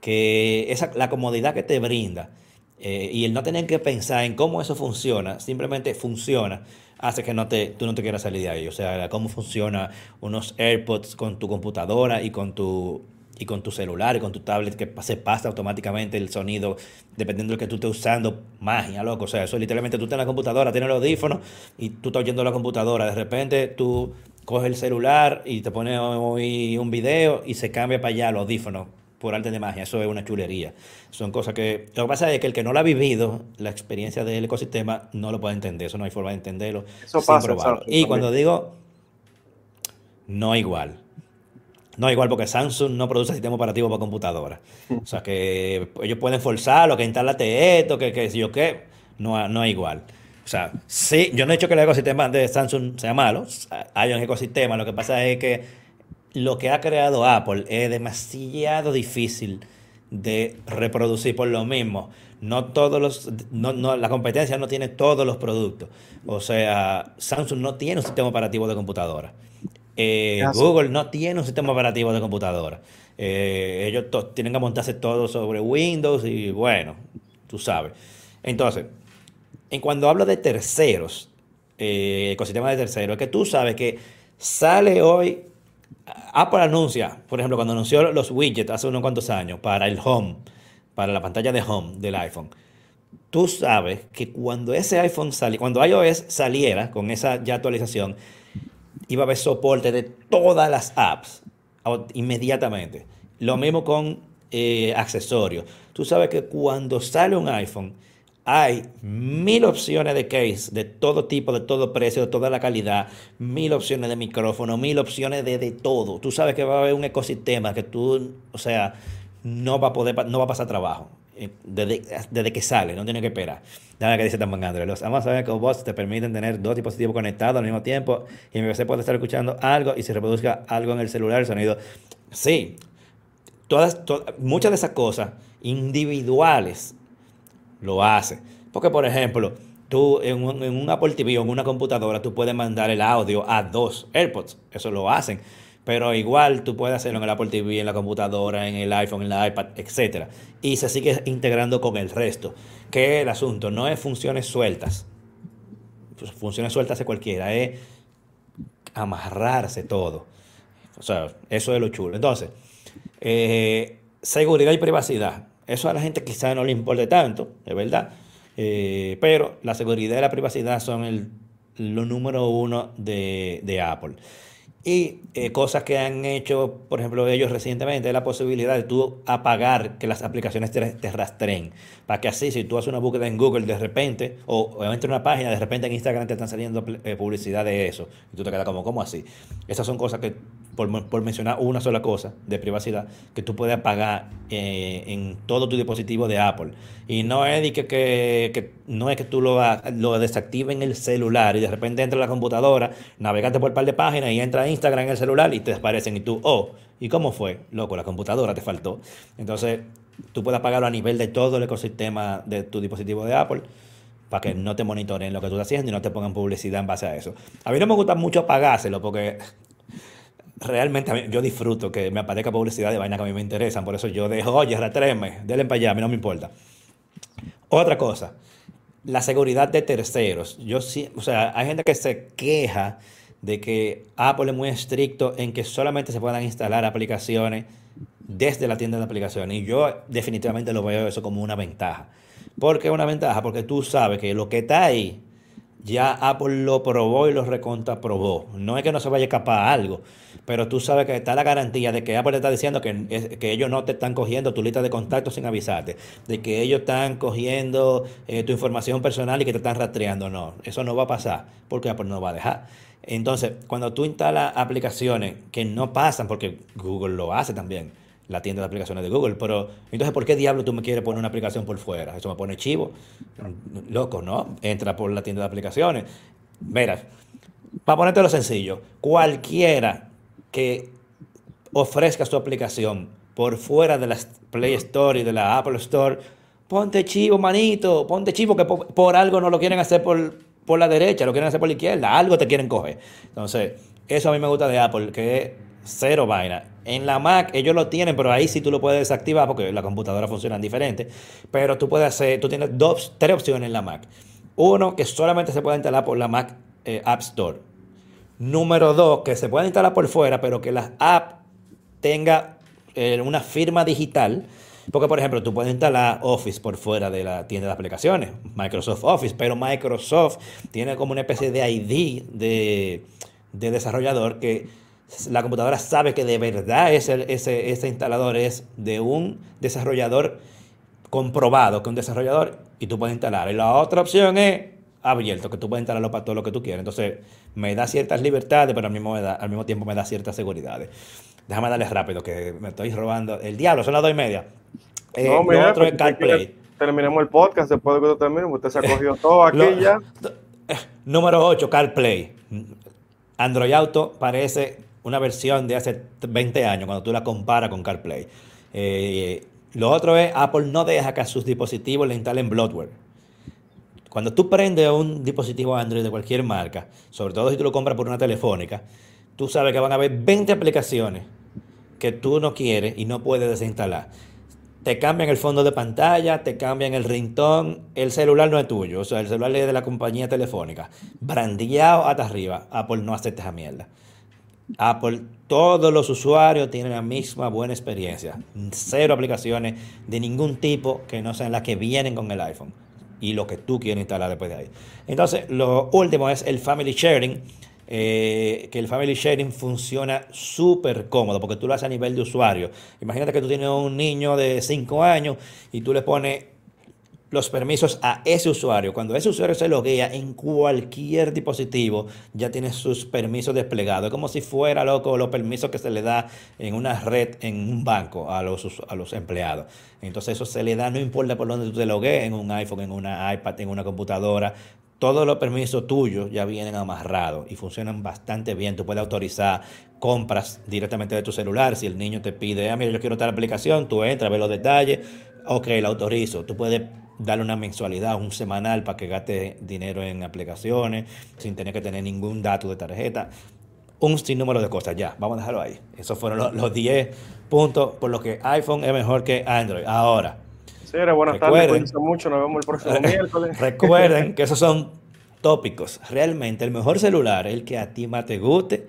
Speaker 1: que esa, la comodidad que te brinda eh, y el no tener que pensar en cómo eso funciona, simplemente funciona, hace que no te, tú no te quieras salir de ahí. O sea, cómo funciona unos AirPods con tu computadora y con tu, y con tu celular y con tu tablet, que se pasa automáticamente el sonido, dependiendo de lo que tú estés usando, magia, loco. O sea, eso literalmente tú tienes la computadora, tienes el audífono y tú estás oyendo la computadora. De repente tú coges el celular y te pones un video y se cambia para allá el audífono por arte de magia, eso es una chulería. Son cosas que... Lo que pasa es que el que no lo ha vivido, la experiencia del ecosistema, no lo puede entender. Eso no hay forma de entenderlo eso pasa, y cuando digo, no igual. No igual porque Samsung no produce sistema operativo para computadora. O sea que ellos pueden forzarlo, que instálate esto, que, que si yo qué, no, no es igual. O sea, sí, yo no he dicho que el ecosistema de Samsung sea malo, hay un ecosistema, lo que pasa es que lo que ha creado Apple es demasiado difícil de reproducir por lo mismo. No todos los, no, no, la competencia no tiene todos los productos. O sea, Samsung no tiene un sistema operativo de computadora. Eh, Google no tiene un sistema operativo de computadora. Eh, ellos tienen que montarse todo sobre Windows y bueno, tú sabes. Entonces, en cuando hablo de terceros, eh, ecosistema de terceros, es que tú sabes que sale hoy Apple anuncia, por ejemplo, cuando anunció los widgets hace unos cuantos años para el home, para la pantalla de home del iPhone, tú sabes que cuando ese iPhone saliera, cuando iOS saliera con esa ya actualización, iba a haber soporte de todas las apps inmediatamente. Lo mismo con eh, accesorios. Tú sabes que cuando sale un iPhone, hay mil opciones de case de todo tipo, de todo precio, de toda la calidad, mil opciones de micrófono, mil opciones de, de todo. Tú sabes que va a haber un ecosistema que tú, o sea, no va a poder, no va a pasar trabajo. Eh, desde, que sale, no tiene que esperar. Nada que dice tan Andrés. Los vamos a ver que vos te permiten tener dos dispositivos conectados al mismo tiempo y mi PC puede estar escuchando algo y se reproduzca algo en el celular, el sonido. Sí, todas, todas muchas de esas cosas individuales lo hace. Porque, por ejemplo, tú en un, Apple TV o en una computadora, tú puedes mandar el audio a dos AirPods. Eso lo hacen. Pero igual tú puedes hacerlo en el Apple TV, en la computadora, en el iPhone, en la iPad, etc. Y se sigue integrando con el resto. Que el asunto no es funciones sueltas. Pues, funciones sueltas de cualquiera. Es amarrarse todo. O sea, eso es lo chulo. Entonces, eh, seguridad y privacidad. Eso a la gente quizá no le importe tanto, es verdad. Eh, pero la seguridad y la privacidad son el, lo número uno de, de Apple. Y eh, cosas que han hecho, por ejemplo, ellos recientemente, la posibilidad de tú apagar que las aplicaciones te, te rastreen. Para que así, si tú haces una búsqueda en Google de repente, o, o en una página, de repente en Instagram te están saliendo eh, publicidad de eso. Y tú te quedas como, ¿cómo así? Esas son cosas que, por, por mencionar una sola cosa de privacidad, que tú puedes apagar eh, en todo tu dispositivo de Apple. Y no es, que, que, que, no es que tú lo, lo desactives en el celular y de repente entra a la computadora, navegate por un par de páginas y entra a Instagram en el celular y te aparecen y tú, oh, ¿y cómo fue? Loco, la computadora te faltó. Entonces, tú puedes apagarlo a nivel de todo el ecosistema de tu dispositivo de Apple para que no te monitoreen lo que tú estás haciendo y no te pongan publicidad en base a eso. A mí no me gusta mucho apagárselo porque realmente yo disfruto que me aparezca publicidad de vainas que a mí me interesan. Por eso yo dejo, oye, retréme, denle para allá, a mí no me importa. Otra cosa, la seguridad de terceros. Yo sí, o sea, hay gente que se queja de que Apple es muy estricto en que solamente se puedan instalar aplicaciones desde la tienda de aplicaciones. Y yo definitivamente lo veo eso como una ventaja. ¿Por qué una ventaja? Porque tú sabes que lo que está ahí, ya Apple lo probó y lo recontra probó. No es que no se vaya a escapar algo, pero tú sabes que está la garantía de que Apple te está diciendo que, que ellos no te están cogiendo tu lista de contactos sin avisarte, de que ellos están cogiendo eh, tu información personal y que te están rastreando. No, eso no va a pasar porque Apple no va a dejar. Entonces, cuando tú instalas aplicaciones que no pasan, porque Google lo hace también, la tienda de aplicaciones de Google, pero entonces, ¿por qué diablo tú me quieres poner una aplicación por fuera? Eso me pone chivo. Loco, ¿no? Entra por la tienda de aplicaciones. Mira, para ponerte lo sencillo, cualquiera que ofrezca su aplicación por fuera de la Play Store y de la Apple Store, ponte chivo, manito, ponte chivo, que por, algo no lo quieren hacer por, por la derecha, lo quieren hacer por la izquierda, algo te quieren coger. Entonces, eso a mí me gusta de Apple, que cero vaina. En la Mac ellos lo tienen, pero ahí sí tú lo puedes desactivar porque la computadora funciona diferente. Pero tú puedes hacer, tú tienes dos, tres opciones en la Mac. Uno, que solamente se puede instalar por la Mac eh, App Store. Número dos, que se puede instalar por fuera, pero que la app tenga eh, una firma digital porque, por ejemplo, tú puedes instalar Office por fuera de la tienda de aplicaciones, Microsoft Office, pero Microsoft tiene como una especie de ID de, desarrollador que la computadora sabe que de verdad ese, ese, instalador es de un desarrollador comprobado, que un desarrollador, y tú puedes instalar. Y la otra opción es abierto, que tú puedes instalarlo para todo lo que tú quieras. Entonces, me da ciertas libertades, pero al mismo, al mismo tiempo me da ciertas seguridades. Déjame darle rápido, que me estoy robando. El diablo, son las dos y media.
Speaker 2: Eh, no, mira, otro es CarPlay. Terminemos el podcast después de que lo terminemos. Usted se ha cogido todo aquí ya.
Speaker 1: Eh, número 8, CarPlay. Android Auto parece una versión de hace 20 años cuando tú la comparas con CarPlay. Eh, lo otro es, Apple no deja que a sus dispositivos le instalen bloatware. Cuando tú prendes un dispositivo Android de cualquier marca, sobre todo si tú lo compras por una telefónica, tú sabes que van a haber 20 aplicaciones que tú no quieres y no puedes desinstalar. Te cambian el fondo de pantalla, te cambian el ringtone, el celular no es tuyo, o sea, el celular es de la compañía telefónica. Brandillado hasta arriba, Apple no acepta esa mierda. Apple, todos los usuarios tienen la misma buena experiencia. Cero aplicaciones de ningún tipo que no sean las que vienen con el iPhone y lo que tú quieres instalar después de ahí. Entonces, lo último es el Family Sharing eh, que el Family Sharing funciona súper cómodo porque tú lo haces a nivel de usuario. Imagínate que tú tienes un niño de 5 años y tú le pones los permisos a ese usuario. Cuando ese usuario se loguea en cualquier dispositivo, ya tiene sus permisos desplegados. Es como si fuera, loco, los permisos que se le da en una red, en un banco, a los, a los empleados. Entonces eso se le da, no importa por dónde tú te loguees, en un iPhone, en una iPad, en una computadora, todos los permisos tuyos ya vienen amarrados y funcionan bastante bien. Tú puedes autorizar compras directamente de tu celular. Si el niño te pide, ah, mira, yo quiero tal aplicación, tú entras, ves los detalles, ok, la autorizo. Tú puedes darle una mensualidad, un semanal para que gaste dinero en aplicaciones sin tener que tener ningún dato de tarjeta. Un sinnúmero de cosas, ya, vamos a dejarlo ahí. Esos fueron los, 10 puntos por los que iPhone es mejor que Android. Ahora,
Speaker 2: buenas tardes, mucho, nos vemos el próximo miércoles.
Speaker 1: Recuerden que esos son tópicos. Realmente el mejor celular es el que a ti más te guste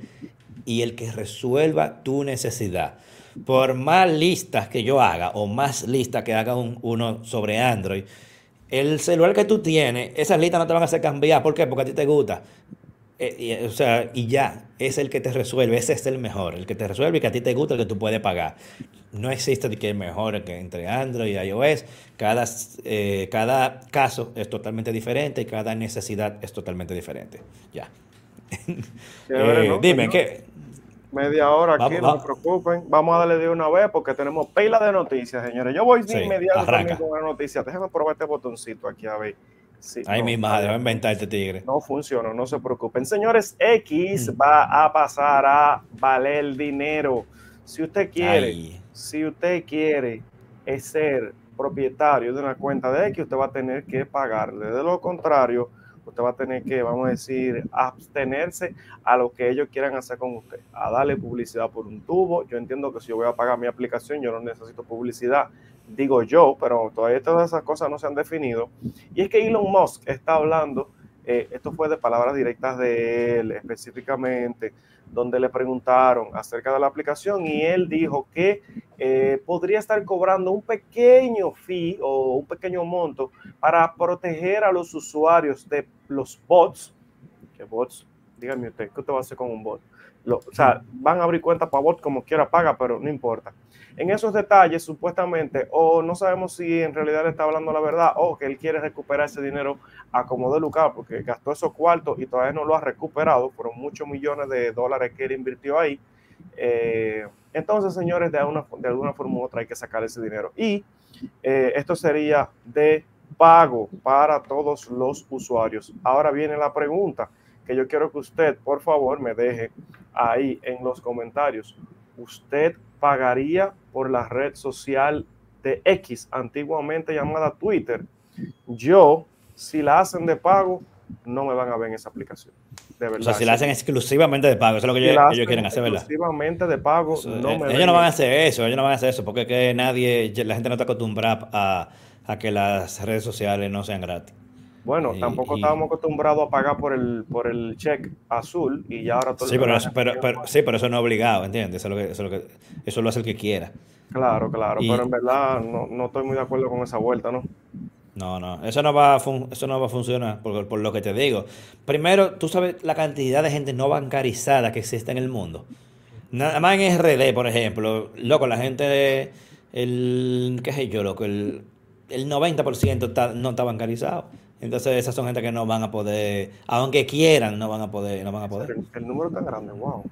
Speaker 1: y el que resuelva tu necesidad. Por más listas que yo haga o más listas que haga uno sobre Android, el celular que tú tienes, esas listas no te van a hacer cambiar. ¿Por qué? Porque a ti te gusta. Eh, y, o sea, y ya, es el que te resuelve, ese es el mejor, el que te resuelve y que a ti te gusta, el que tú puedes pagar. No existe que es mejor que entre Android y iOS. Cada, eh, cada caso es totalmente diferente y cada necesidad es totalmente diferente. Ya.
Speaker 2: Eh, dime, ¿qué? Media hora aquí, no se preocupen. Vamos a darle de una vez porque tenemos pila de noticias, señores. Yo voy sí, inmediatamente con la noticia. Déjame probar este botoncito aquí a ver.
Speaker 1: Ay, mi madre, va a inventar este tigre.
Speaker 2: No funciona, no se preocupen. Señores, X mm. va a pasar a valer dinero. Si usted quiere, si usted quiere ser propietario de una cuenta de X, usted va a tener que pagarle. De lo contrario, usted va a tener que, vamos a decir, abstenerse a lo que ellos quieran hacer con usted, a darle publicidad por un tubo. Yo entiendo que si yo voy a pagar mi aplicación, yo no necesito publicidad, digo yo, pero todavía todas esas cosas no se han definido. Y es que Elon Musk está hablando, eh, esto fue de palabras directas de él específicamente, donde le preguntaron acerca de la aplicación y él dijo que eh, podría estar cobrando un pequeño fee o un pequeño monto para proteger a los usuarios de los bots. ¿Qué bots? Dígame usted, ¿qué usted va a hacer con un bot? O sea, van a abrir cuenta para bot como quiera paga, pero no importa. En esos detalles, supuestamente, o no sabemos si en realidad le está hablando la verdad o que él quiere recuperar ese dinero a como de lugar porque gastó esos cuartos y todavía no lo ha recuperado. Fueron muchos millones de dólares que él invirtió ahí. Eh, entonces, señores, de, de alguna forma u otra hay que sacar ese dinero. Y eh, esto sería de pago para todos los usuarios. Ahora viene la pregunta que yo quiero que usted, por favor, me deje ahí en los comentarios. ¿Usted pagaría por la red social de X, antiguamente llamada Twitter? Yo, si la hacen de pago, no me van a ver en esa aplicación.
Speaker 1: De verdad. O sea, si la hacen exclusivamente de pago, eso es lo que ellos, quieren hacer, ¿verdad?
Speaker 2: Exclusivamente de pago, no
Speaker 1: eh, me Ellos no van a hacer eso, ellos no van a hacer eso, porque que nadie, la gente no está acostumbrada a, a que las redes sociales no sean gratis.
Speaker 2: Bueno, tampoco estábamos acostumbrados a pagar por el, por el check azul y ya ahora todo
Speaker 1: sí, pero, eso, pero, sí, pero eso no es obligado, ¿entiendes? Eso, lo que, eso, lo que, eso lo hace el que quiera.
Speaker 2: Claro, claro, pero en verdad no, no, estoy muy de acuerdo con esa vuelta, ¿no?
Speaker 1: No, no, eso no va a, eso no va a funcionar por, por, lo que te digo. Primero, tú sabes la cantidad de gente no bancarizada que existe en el mundo. Nada más en RD, por ejemplo, loco, la gente, el, qué sé yo, loco, el, el 90% está, no está bancarizado. Entonces esas son gente que no van a poder, aunque quieran, no van a poder, no van a poder.
Speaker 2: El, número tan grande, wow.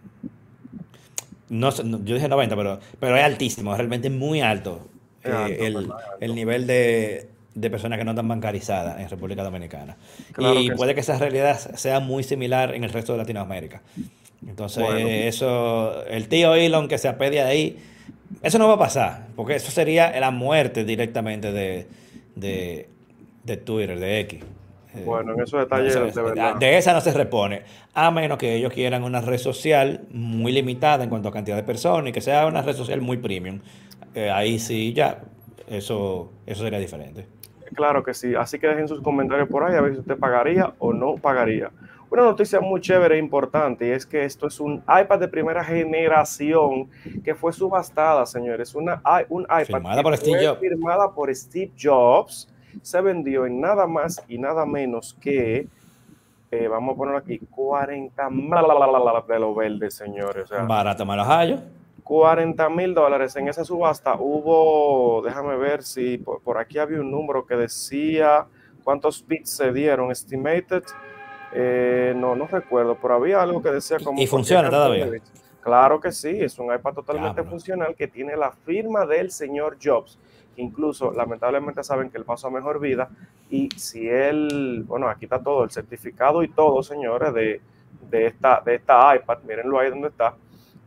Speaker 1: No, yo dije 90, pero, pero es altísimo, es realmente muy alto, eh, el, el, nivel de, de, personas que no están bancarizadas en República Dominicana. y puede que esa realidad sea muy similar en el resto de Latinoamérica. Entonces, eso, el tío Elon que se apede ahí, eso no va a pasar, porque eso sería la muerte directamente de, de de Twitter, de X.
Speaker 2: Eh, bueno, en esos detalles
Speaker 1: de, verdad. De esa no se repone, a menos que ellos quieran una red social muy limitada en cuanto a cantidad de personas y que sea una red social muy premium. Eh, ahí sí, ya, eso, eso sería diferente.
Speaker 2: Claro que sí, así que dejen sus comentarios por ahí a ver si usted pagaría o no pagaría. Una noticia muy chévere e importante y es que esto es un iPad de primera generación que fue subastada, señores. Una, un iPad
Speaker 1: firmada por Steve Jobs.
Speaker 2: firmada por Steve Jobs se vendió en nada más y nada menos que, eh, vamos a poner aquí, 40 mil de los verdes, señores. O
Speaker 1: hallo.
Speaker 2: 40 mil dólares. En esa subasta hubo, déjame ver si por, aquí había un número que decía cuántos bits se dieron, estimated. Eh, no, no recuerdo, pero había algo que decía como...
Speaker 1: ¿Y funciona todavía?
Speaker 2: Claro que sí, es un iPad totalmente funcional que tiene la firma del señor Jobs incluso lamentablemente saben que él pasó a mejor vida y si él, bueno, aquí está todo, el certificado y todo, señores, de, esta, de esta iPad, mírenlo ahí donde está,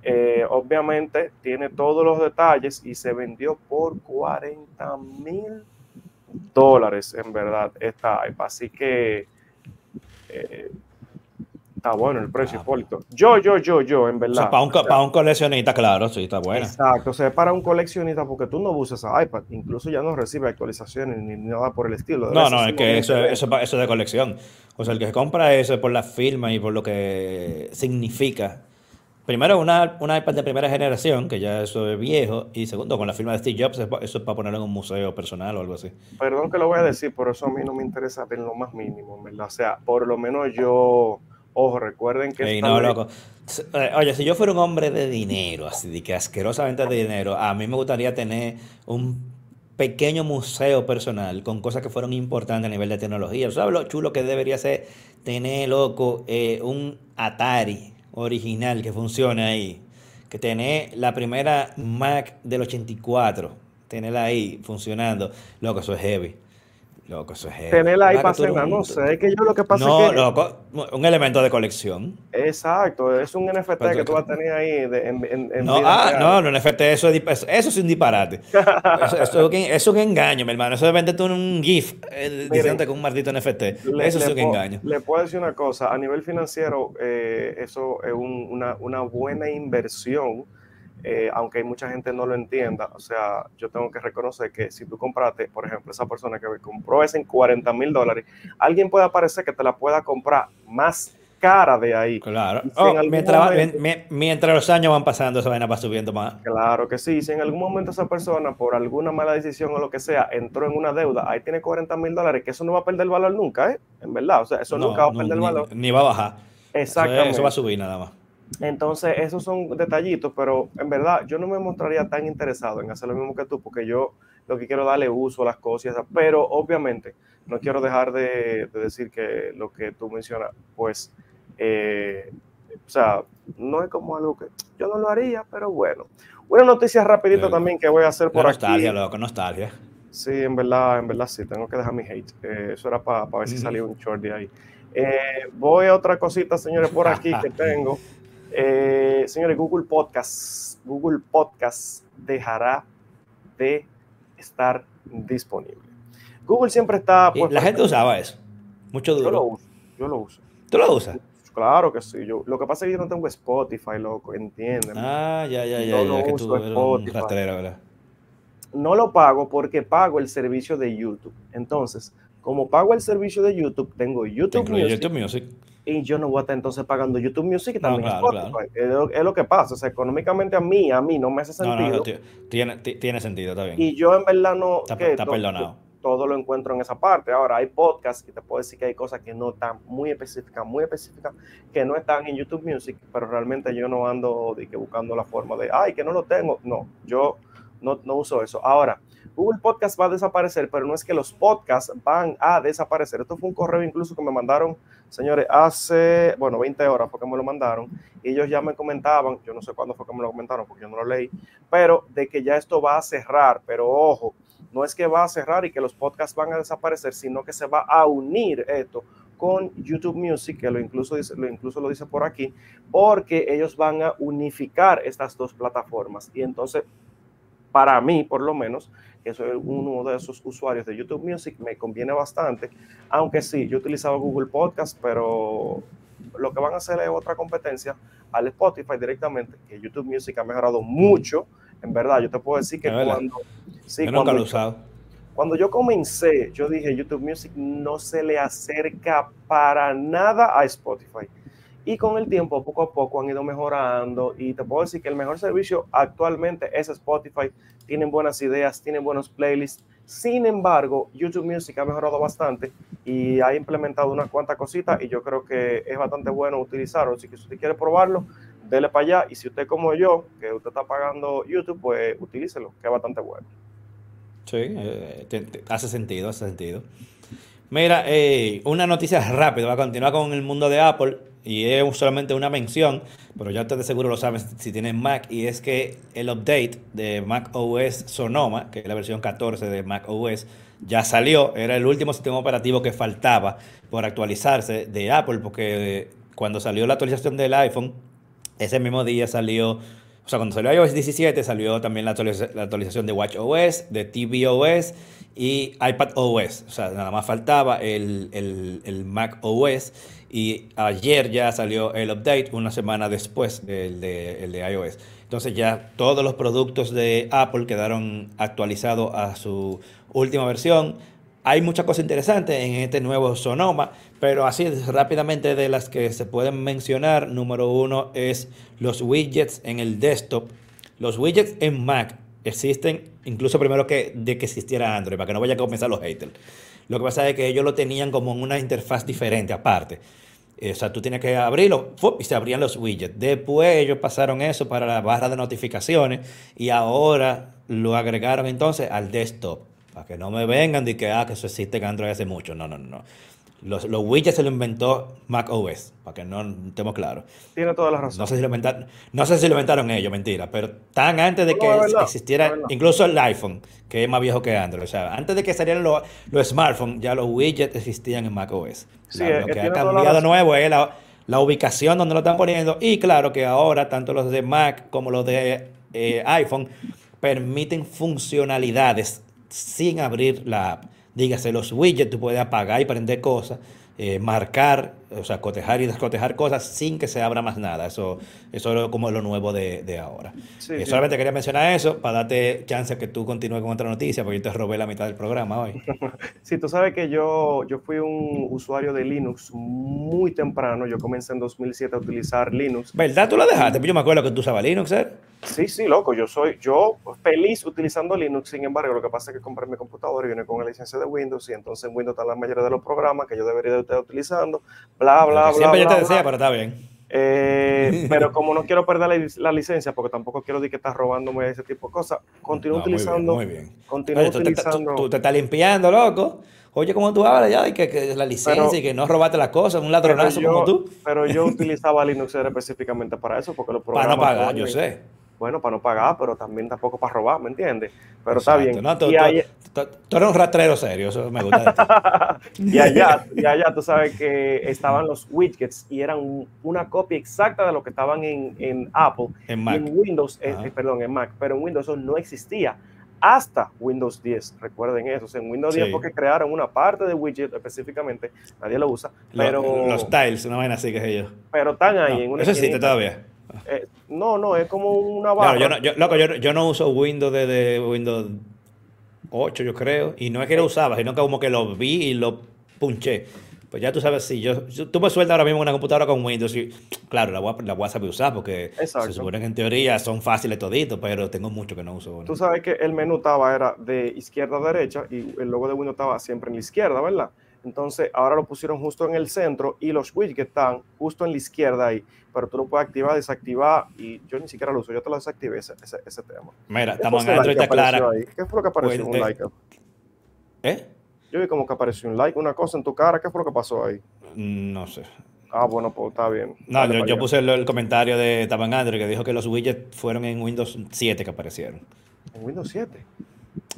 Speaker 2: eh, obviamente tiene todos los detalles y se vendió por 40 mil dólares, en verdad, esta iPad. Así que eh, está bueno el precio, ah, Hipólito. Yo, yo, yo, yo, en verdad.
Speaker 1: para, un, para, un, coleccionista, claro, sí, está bueno.
Speaker 2: Exacto, o sea, para un coleccionista, porque tú no usas iPad, incluso ya no recibe actualizaciones ni nada por el estilo.
Speaker 1: No, no, es que eso, eso, eso, es de colección. O sea, el que compra eso por la firma y por lo que significa. Primero, una, una iPad de primera generación, que ya eso es viejo, y segundo, con la firma de Steve Jobs, eso es para ponerlo en un museo personal o algo así.
Speaker 2: Perdón que lo voy a decir, pero eso a mí no me interesa ver lo más mínimo, ¿verdad? O sea, por lo menos yo Ojo, recuerden que...
Speaker 1: no, loco. Eh, oye, si yo fuera un hombre de dinero, así de que asquerosamente de dinero, a mí me gustaría tener un pequeño museo personal con cosas que fueron importantes a nivel de tecnología. ¿Sabes lo chulo que debería ser tener, loco, eh, un Atari original que funcione ahí? Que tener la primera Mac del 84, tenerla ahí funcionando. Loco, eso es heavy. Loco, eso es.
Speaker 2: Tenerla ahí
Speaker 1: ¿verdad
Speaker 2: para cenar, no sé. Es que yo lo que pasa
Speaker 1: No,
Speaker 2: es que.
Speaker 1: loco, un elemento de colección.
Speaker 2: Exacto, es un NFT
Speaker 1: Pero
Speaker 2: que tú vas a tener ahí de- en, en,
Speaker 1: No, ah,
Speaker 2: real.
Speaker 1: no, no, efecto, eso es, eso, es un disparate. Eso, eso es un, engaño, mi hermano. Eso de venderte un GIF eh, diciéndote con un maldito NFT.
Speaker 2: Le-
Speaker 1: eso es un engaño.
Speaker 2: Le puedo decir una cosa, a nivel financiero, eh, eso es un- una, una buena inversión, eh, aunque mucha gente no lo entienda. O sea, yo tengo que reconocer que si tú compraste, por ejemplo, esa persona que compró esa en 40 mil dólares, alguien puede aparecer que te la pueda comprar más cara de ahí.
Speaker 1: Claro.
Speaker 2: Si
Speaker 1: Oh, mientras,
Speaker 2: momento-
Speaker 1: los años van pasando, esa vaina va subiendo más.
Speaker 2: Claro que sí, si en algún momento esa persona, por alguna mala decisión o lo que sea, entró en una deuda, ahí tiene 40 mil dólares, que eso no va a perder valor nunca, ¿eh? En verdad, o sea, eso
Speaker 1: No,
Speaker 2: nunca va a
Speaker 1: no,
Speaker 2: perder
Speaker 1: ni,
Speaker 2: valor.
Speaker 1: ni va a bajar. Eso,
Speaker 2: Exactamente.
Speaker 1: eso va a subir nada más.
Speaker 2: Entonces, esos son detallitos, pero en verdad yo no me mostraría tan interesado en hacer lo mismo que tú, porque yo lo que quiero es darle uso a las cosas, pero obviamente no quiero dejar de, de decir que lo que tú mencionas, pues, eh, o sea, no es como algo que yo no lo haría, pero bueno. Una noticia rapidito también que voy a hacer por
Speaker 1: nostalgia,
Speaker 2: aquí.
Speaker 1: loco, nostalgia.
Speaker 2: Sí, en verdad, en verdad sí, tengo que dejar mi hate. Eh, eso era para ver si salía un short de ahí. Eh, voy a otra cosita, señores, por aquí que tengo. Eh, señores, Google Podcast. Google Podcast dejará de estar disponible. Google siempre está. Pues,
Speaker 1: la gente usaba eso. Mucho
Speaker 2: Yo lo
Speaker 1: duro.
Speaker 2: uso, yo lo uso.
Speaker 1: ¿Tú lo usas?
Speaker 2: Claro que sí. Yo, lo que pasa es que yo no tengo Spotify, loco, entienden.
Speaker 1: Ah, ya, ya, ya.
Speaker 2: No
Speaker 1: que
Speaker 2: uso
Speaker 1: tú
Speaker 2: Spotify.
Speaker 1: rastrero, ¿verdad?
Speaker 2: no lo pago porque pago el servicio de YouTube. Entonces, como pago el servicio de YouTube, tengo
Speaker 1: Te
Speaker 2: YouTube
Speaker 1: incluye
Speaker 2: Music
Speaker 1: YouTube Music.
Speaker 2: Y yo no voy a estar entonces pagando YouTube Music y
Speaker 1: No,
Speaker 2: también
Speaker 1: claro,
Speaker 2: Spotify. Es, lo, es lo que pasa. O sea, económicamente a mí, a mí no me hace
Speaker 1: No,
Speaker 2: sentido.
Speaker 1: no, no, ti- tiene, ti- tiene sentido, está bien.
Speaker 2: y yo en verdad no...
Speaker 1: Está,
Speaker 2: que
Speaker 1: está
Speaker 2: to-
Speaker 1: perdonado.
Speaker 2: Todo lo encuentro en esa parte. Ahora, hay podcasts y te puedo decir que hay cosas que no están muy específicas, muy específicas, que no están en YouTube Music, pero realmente yo no ando de que buscando la forma de, ay, que no lo tengo. No, yo no, no uso eso. Ahora, Google Podcast va a desaparecer, pero no es que los podcasts van a desaparecer. Esto fue un correo incluso que me mandaron, señores, hace, bueno, 20 horas fue que me lo mandaron. Ellos ya me comentaban, yo no sé cuándo fue que me lo comentaron porque yo no lo leí, pero de que ya esto va a cerrar. Pero ojo, no es que va a cerrar y que los podcasts van a desaparecer, sino que se va a unir esto con YouTube Music, que lo incluso, lo incluso lo dice por aquí, porque ellos van a unificar estas dos plataformas. Y entonces, para mí, por lo menos, que soy uno de esos usuarios de YouTube Music, me conviene bastante, aunque sí, yo utilizaba Google Podcast, pero lo que van a hacer es otra competencia al Spotify directamente, que YouTube Music ha mejorado mucho, en verdad, yo te puedo decir que
Speaker 1: Es
Speaker 2: cuando... Sí,
Speaker 1: Yo
Speaker 2: cuando yo comencé, yo dije YouTube Music no se le acerca para nada a Spotify. Y con el tiempo, poco a poco, han ido mejorando. Y te puedo decir que el mejor servicio actualmente es Spotify. Tienen buenas ideas, tienen buenos playlists. Sin embargo, YouTube Music ha mejorado bastante y ha implementado unas cuantas cositas. Y yo creo que es bastante bueno utilizarlo. Así que si usted quiere probarlo, dele para allá. Y si usted, como yo, que usted está pagando YouTube, pues utilícelo, que es bastante bueno.
Speaker 1: Sí, eh, hace sentido, hace sentido. Mira, eh, una noticia rápida, va a continuar con el mundo de Apple y es solamente una mención, pero ya ustedes seguro lo saben si tienen Mac, y es que el update de Mac OS Sonoma, que es la versión 14 de Mac OS, ya salió, era el último sistema operativo que faltaba por actualizarse de Apple, porque cuando salió la actualización del iPhone, ese mismo día salió, o sea, cuando salió iOS 17 salió también la actualización de WatchOS, de tvOS y iPad OS. O sea, nada más faltaba el, el, Mac OS y ayer ya salió el update, una semana después del de, el de iOS. Entonces ya todos los productos de Apple quedaron actualizados a su última versión. Hay muchas cosas interesantes en este nuevo Sonoma, pero así rápidamente de las que se pueden mencionar, número uno es los widgets en el desktop. Los widgets en Mac existen incluso primero que de que existiera Android, para que no vayan a comenzar los haters. Lo que pasa es que ellos lo tenían como en una interfaz diferente aparte. Eh, O sea, tú tienes que abrirlo y se abrían los widgets. Después ellos pasaron eso para la barra de notificaciones y ahora lo agregaron entonces al desktop. Para que no me vengan de que, ah, que eso existe en Android hace mucho. No, no, no. Los, los widgets se lo inventó Mac OS, para que no estemos claros.
Speaker 2: Tiene toda la razón.
Speaker 1: No sé si lo inventaron, no sé si lo inventaron ellos, mentira, pero tan antes de
Speaker 2: No,
Speaker 1: que
Speaker 2: verdad,
Speaker 1: existiera incluso el iPhone, que es más viejo que Android, o sea, antes de que salieran los, los smartphones, ya los widgets existían en Mac OS.
Speaker 2: Sí, eh,
Speaker 1: lo que ha cambiado nuevo es la, la ubicación donde lo están poniendo y claro que ahora tanto los de Mac como los de eh, iPhone permiten funcionalidades sin abrir la app. Dígase, los widgets, tú puedes apagar y prender cosas, eh, marcar, o sea, cotejar y descotejar cosas sin que se abra más nada. Eso, eso es como lo nuevo de, de ahora.
Speaker 2: Sí,
Speaker 1: Eh,
Speaker 2: sí.
Speaker 1: Solamente quería mencionar eso para darte chance que tú continúes con otra noticia, porque yo te robé la mitad del programa hoy.
Speaker 2: Sí, tú sabes que yo, yo fui un usuario de Linux muy temprano. Yo comencé en 2007 a utilizar Linux.
Speaker 1: ¿Verdad? ¿Tú la dejaste? Pues yo me acuerdo que tú usabas Linux, ¿eh?
Speaker 2: Sí, sí, loco. Yo soy yo feliz utilizando Linux. Sin embargo, lo que pasa es que compré mi computadora y viene con la licencia de Windows y entonces en Windows están la mayoría de los programas que yo debería de estar utilizando. Bla, bla, bla.
Speaker 1: Siempre yo
Speaker 2: bla,
Speaker 1: te decía, pero está bien.
Speaker 2: Eh, pero como no quiero perder la, la licencia, porque tampoco quiero decir que estás robándome ese tipo de cosas, continúo
Speaker 1: No, muy bien,
Speaker 2: utilizando.
Speaker 1: Muy bien.
Speaker 2: Continúo
Speaker 1: Oye, tú, te, tú-
Speaker 2: utilizando.
Speaker 1: tú te estás limpiando, loco. Oye, como tú hablas ya, y que, que la licencia
Speaker 2: Pero-
Speaker 1: y que no robaste las cosas, un ladronazo
Speaker 2: yo,
Speaker 1: como tú.
Speaker 2: pero yo utilizaba Linux era específicamente para eso, porque los
Speaker 1: Para
Speaker 2: programas.
Speaker 1: no pagar, yo sé.
Speaker 2: Bueno, para no pagar, pero también tampoco para robar, ¿me entiendes? Pero está bien.
Speaker 1: No, tú,
Speaker 2: y,
Speaker 1: tú-
Speaker 2: ahí-
Speaker 1: tú- tú eres un rastrero serio, eso me gusta de ti.
Speaker 2: y allá, y allá tú sabes que estaban los widgets y eran un- una copia exacta de lo que estaban en, en Apple.
Speaker 1: En
Speaker 2: Y
Speaker 1: Mac.
Speaker 2: en Windows, eh, eh, perdón, en Mac, pero en Windows eso no existía hasta Windows 10. Recuerden eso. O sea, en Windows 10
Speaker 1: Sí.
Speaker 2: porque crearon una parte de widget específicamente, nadie lo usa, pero,
Speaker 1: Los tiles, una vaina así que sé yo.
Speaker 2: pero están ahí
Speaker 1: No,
Speaker 2: en una
Speaker 1: eso existe todavía.
Speaker 2: Eh, no, no, es como una barra.
Speaker 1: Claro, yo no, yo, loco, yo, yo no uso Windows desde Windows 8, yo creo. Y no es que lo usaba, sino que como que lo vi y lo punché. Pues ya tú sabes, si yo, yo- tú me sueltas ahora mismo una computadora con Windows y claro, la voy a, la voy a saber usar porque
Speaker 2: Exacto.
Speaker 1: se supone que en teoría son fáciles toditos, pero tengo mucho que no uso.
Speaker 2: Tú sabes que el menú estaba era de izquierda a derecha y el logo de Windows estaba siempre en la izquierda, ¿verdad? Entonces ahora lo pusieron justo en el centro y los widgets están justo en la izquierda ahí, pero tú lo puedes activar, desactivar y yo ni siquiera lo uso, yo te lo desactivé ese, ese, ese tema.
Speaker 1: Mira,
Speaker 2: ¿Qué
Speaker 1: estamos en Android, está clara.
Speaker 2: ahí? ¿Qué fue lo que apareció?
Speaker 1: Pues,
Speaker 2: un like.
Speaker 1: ¿Eh?
Speaker 2: Yo vi como que apareció un like, una cosa en tu cara, ¿qué fue lo que pasó ahí?
Speaker 1: No sé.
Speaker 2: Ah, bueno, pues está bien.
Speaker 1: No,
Speaker 2: Dale
Speaker 1: yo, puse el, el comentario de estaba en Android que dijo que los widgets fueron en Windows 7 que aparecieron.
Speaker 2: En Windows 7.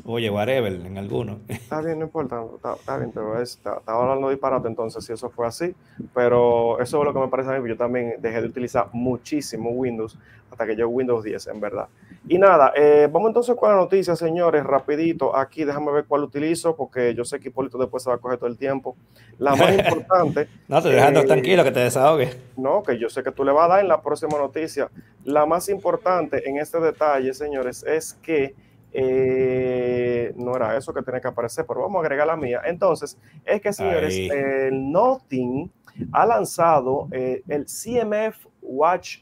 Speaker 1: Oye, whatever, en algunos.
Speaker 2: Está bien, no importa, está, está bien, pero estaba hablando disparate entonces si eso fue así, pero eso es lo que me parece a mí, yo también dejé de utilizar muchísimo Windows hasta que llegó Windows 10, en verdad. Y nada, eh, vamos entonces con la noticia, señores, rapidito, aquí déjame ver cuál utilizo, porque yo sé que Hipólito después se va a coger todo el tiempo. La más importante,
Speaker 1: No, te dejando
Speaker 2: Eh,
Speaker 1: tranquilo que te desahogues.
Speaker 2: no, que yo sé que tú le vas a dar en la próxima noticia. La más importante en este detalle, señores, es que eh, no era eso que tenía que aparecer, pero vamos a agregar la mía. Entonces, es que, señores,
Speaker 1: Ahí.
Speaker 2: el Nothing ha lanzado eh, el CMF Watch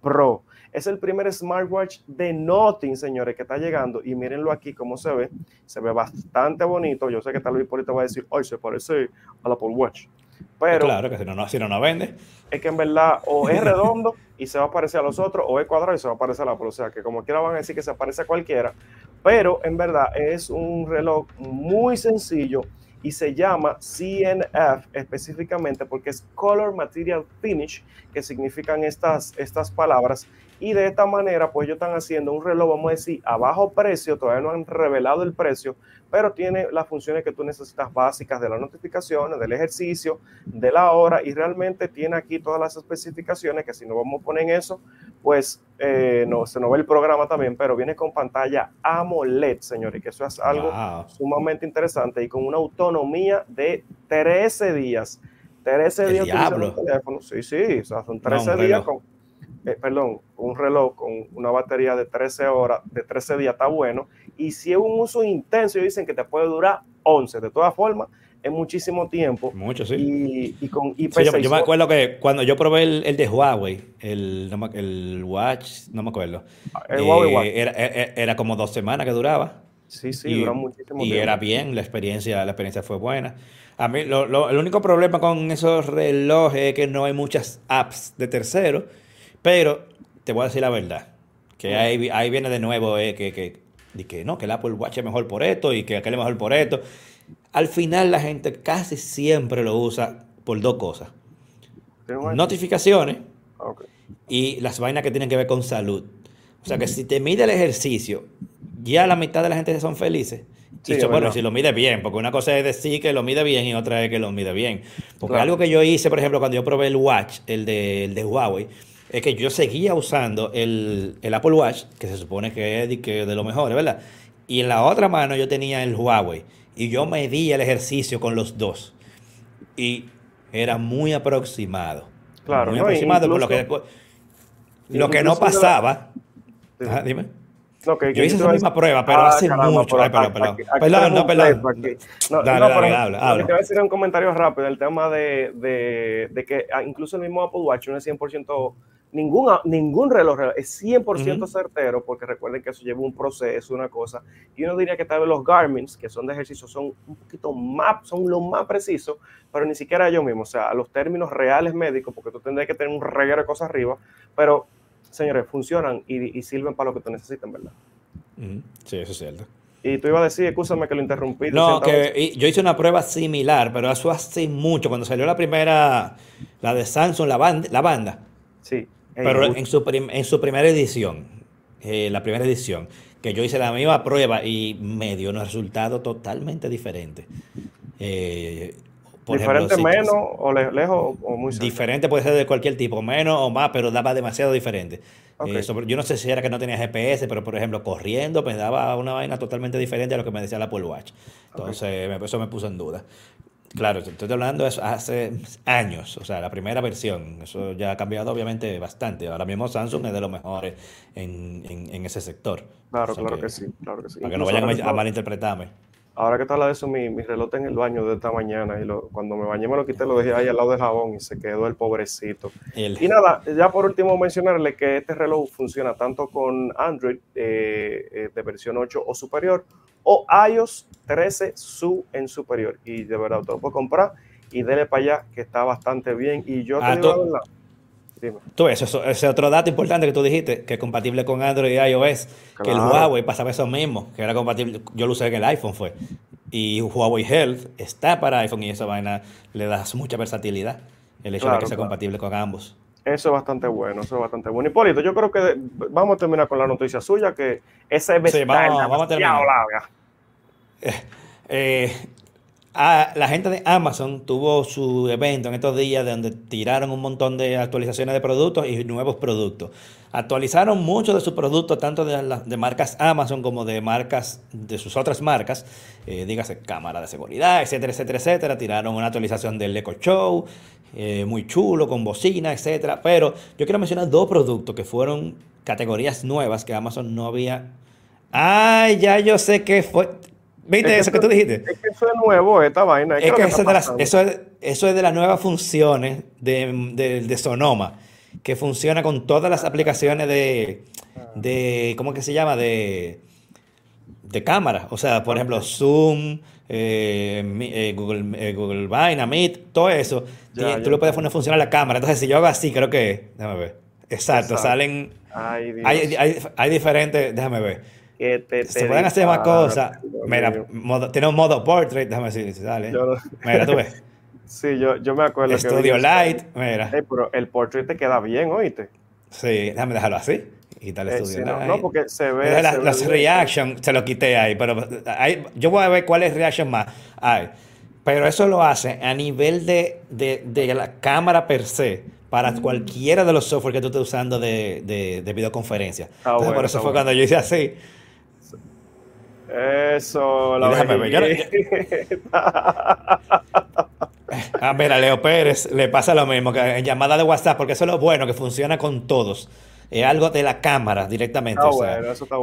Speaker 2: Pro. Es el primer smartwatch de Nothing, señores, que está llegando. Y mírenlo aquí cómo se ve. Se ve bastante bonito. Yo sé que tal vez Hipólito va a decir, hoy se parece al Apple Watch. Pero
Speaker 1: claro, que si no, no, si no, no vende.
Speaker 2: es que en verdad o es redondo y se va a parecer a los otros, o es cuadrado y se va a parecer a la Apple. O sea, que como quiera van a decir que se parece a cualquiera, pero en verdad es un reloj muy sencillo y se llama CNF específicamente porque es Color Material Finish, que significan estas, estas palabras. Y de esta manera, pues ellos están haciendo un reloj, vamos a decir, a bajo precio, todavía no han revelado el precio, pero tiene las funciones que tú necesitas básicas de las notificaciones, del ejercicio, de la hora, y realmente tiene aquí todas las especificaciones, que si no vamos a poner en eso, pues eh, no, se nos ve el programa también, pero viene con pantalla AMOLED, señores, que eso es algo
Speaker 1: Wow.
Speaker 2: sumamente interesante y con una autonomía de 13 días. 13
Speaker 1: El
Speaker 2: días el teléfono. Sí, sí, o sea, son 13
Speaker 1: un
Speaker 2: días con, eh, perdón, un reloj con una batería de 13 horas, de 13 días está bueno. Y si es un uso intenso, ellos dicen que te puede durar 11. De todas formas, es muchísimo tiempo.
Speaker 1: Mucho, sí.
Speaker 2: Y, y con IP6.
Speaker 1: Sí, yo, yo me acuerdo que cuando yo probé el, el de Huawei, el, no me- el Watch, no me acuerdo.
Speaker 2: el
Speaker 1: eh,
Speaker 2: Huawei Watch.
Speaker 1: Era, era, era como dos semanas que duraba.
Speaker 2: Sí, sí,
Speaker 1: y,
Speaker 2: dura muchísimo
Speaker 1: y
Speaker 2: tiempo.
Speaker 1: era bien, la experiencia, la experiencia fue buena. A mí, lo- lo- el único problema con esos relojes es que no hay muchas apps de terceros, pero te voy a decir la verdad, que ahí, ahí viene de nuevo eh, que, que, de que no, que el Apple Watch es mejor por esto y que aquel es mejor por esto. Al final la gente casi siempre lo usa por dos cosas. Notificaciones y las vainas que tienen que ver con salud. O sea que si te mide el ejercicio, ya la mitad de la gente son felices. y bueno, si lo mide bien, porque una cosa es decir que lo mide bien y otra es que lo mide bien. Porque algo que yo hice, por ejemplo, cuando yo probé el Watch, el de, el de Huawei, es que yo seguía usando el, Apple Watch, que se supone que es de, de lo mejor, ¿verdad? Y en la otra mano yo tenía el Huawei. Y yo medía el ejercicio con los dos. Y era muy aproximado. Claro, muy aproximado por lo que lo que no pasaba. dime. yo hice esa misma prueba, pero ah, hace mucho. Ay, perdón, perdón. Perdón, no, perdón.
Speaker 2: No, dale, dale, habla, habla. Te voy a decir un comentario rápido el tema de, de, de, que ah, incluso el mismo Apple Watch no es 100% ningún, ningún reloj es 100% certero, porque recuerden que eso lleva un proceso, una cosa, y uno diría que tal vez los Garmins, que son de ejercicio, son un poquito más, son lo más precisos, pero ni siquiera ellos mismos, o sea, los términos reales médicos, porque tú tendrías que tener un reguero de cosas arriba, pero, señores, funcionan y, sirven para lo que tú necesitas, ¿verdad?
Speaker 1: Sí, eso es cierto.
Speaker 2: Y tú ibas a decir, escúchame que lo interrumpí.
Speaker 1: No, que yo hice una prueba similar, pero eso hace mucho, cuando salió la primera, la de Samsung, la banda. La banda.
Speaker 2: Sí.
Speaker 1: Pero en su, en su primera edición, eh, la primera edición, que yo hice la misma prueba y me dio un resultado totalmente diferente.
Speaker 2: Eh, ¿Diferente menos o lejos o muy
Speaker 1: cerca? Diferente puede ser de cualquier tipo, menos o más, pero daba demasiado diferente. Eh, yo no sé si era que no tenía GPS, pero por ejemplo, corriendo me daba una vaina totalmente diferente a lo que me decía la Apple Watch. Entonces, eso me puso en duda. Claro, estoy hablando de hace años, o sea, la primera versión. Eso ya ha cambiado obviamente bastante. Ahora mismo Samsung es de los mejores en, en, ese sector.
Speaker 2: Claro, claro que, sí, claro que sí.
Speaker 1: Para que no vayan a malinterpretarme.
Speaker 2: Ahora que te habla de eso, mi, mi, reloj en el baño de esta mañana y lo, cuando me bañé me lo quité, lo dejé ahí al lado del jabón y se quedó el pobrecito. Y nada, ya por último mencionarle que este reloj funciona tanto con Android eh, eh, de versión 8 o superior o iOS 13 su en superior. Y de verdad, te lo puedes comprar y dele para allá, que está bastante bien. Y yo te ah, digo la
Speaker 1: Dime. Tú, eso, ese otro dato importante que tú dijiste, que es compatible con Android y iOS, que el Huawei pasaba eso mismo, que era compatible, yo lo usé en el iPhone fue, y Huawei Health está para iPhone y esa vaina le da mucha versatilidad, el hecho de que sea compatible con ambos.
Speaker 2: Eso es bastante bueno, eso es bastante bueno. Hipólito, yo creo que vamos a terminar con la noticia suya, que esa es sí, vamos, vamos a terminar. larga.
Speaker 1: Eh, eh, la gente de Amazon tuvo su evento en estos días donde tiraron un montón de actualizaciones de productos y nuevos productos. Actualizaron muchos de sus productos, tanto de, marcas Amazon como de marcas de sus otras marcas, eh, dígase cámara de seguridad, etcétera, etcétera, etcétera. Tiraron una actualización del Echo Show, eh, muy chulo, con bocina, etcétera. Pero yo quiero mencionar dos productos que fueron categorías nuevas que Amazon no había. Ay, ya yo sé qué fue. ¿Viste eso que, tú dijiste?
Speaker 2: Es que eso es nuevo, esta vaina.
Speaker 1: Es que, eso, es, eso, es, de las nuevas funciones de, Sonoma, que funciona con todas las aplicaciones de, de ¿cómo que se llama? De, de cámara. O sea, por ejemplo, Zoom, eh, eh, Google, eh, Google Vaina, Meet, todo eso. tú lo puedes poner a funcionar la cámara. Entonces, si yo hago así, creo que... Déjame ver. Exacto, salen... Ay, Dios. Hay, hay, hay diferentes... Déjame ver se pueden hacer más cosas. Mira, tiene un modo portrait, déjame decir, dale. Mira, tú ves.
Speaker 2: Sí, yo, yo me acuerdo.
Speaker 1: Studio Light, mira.
Speaker 2: pero el portrait te queda bien, oíste.
Speaker 1: Sí, déjame dejarlo así. Quitarle
Speaker 2: eh, Studio Light. No, porque se ve.
Speaker 1: las reaction se lo quité ahí, pero yo voy a ver cuál es reaction más. Ay, pero eso lo hace a nivel de, de, de la cámara per se para cualquiera de los software que tú estés usando de, de, de videoconferencia. Ah, por eso fue cuando yo hice así.
Speaker 2: Eso, la
Speaker 1: déjame ver. ah, mira, Leo Pérez le pasa lo mismo que en llamada de WhatsApp, porque eso es lo bueno, que funciona con todos. Es algo de la cámara directamente.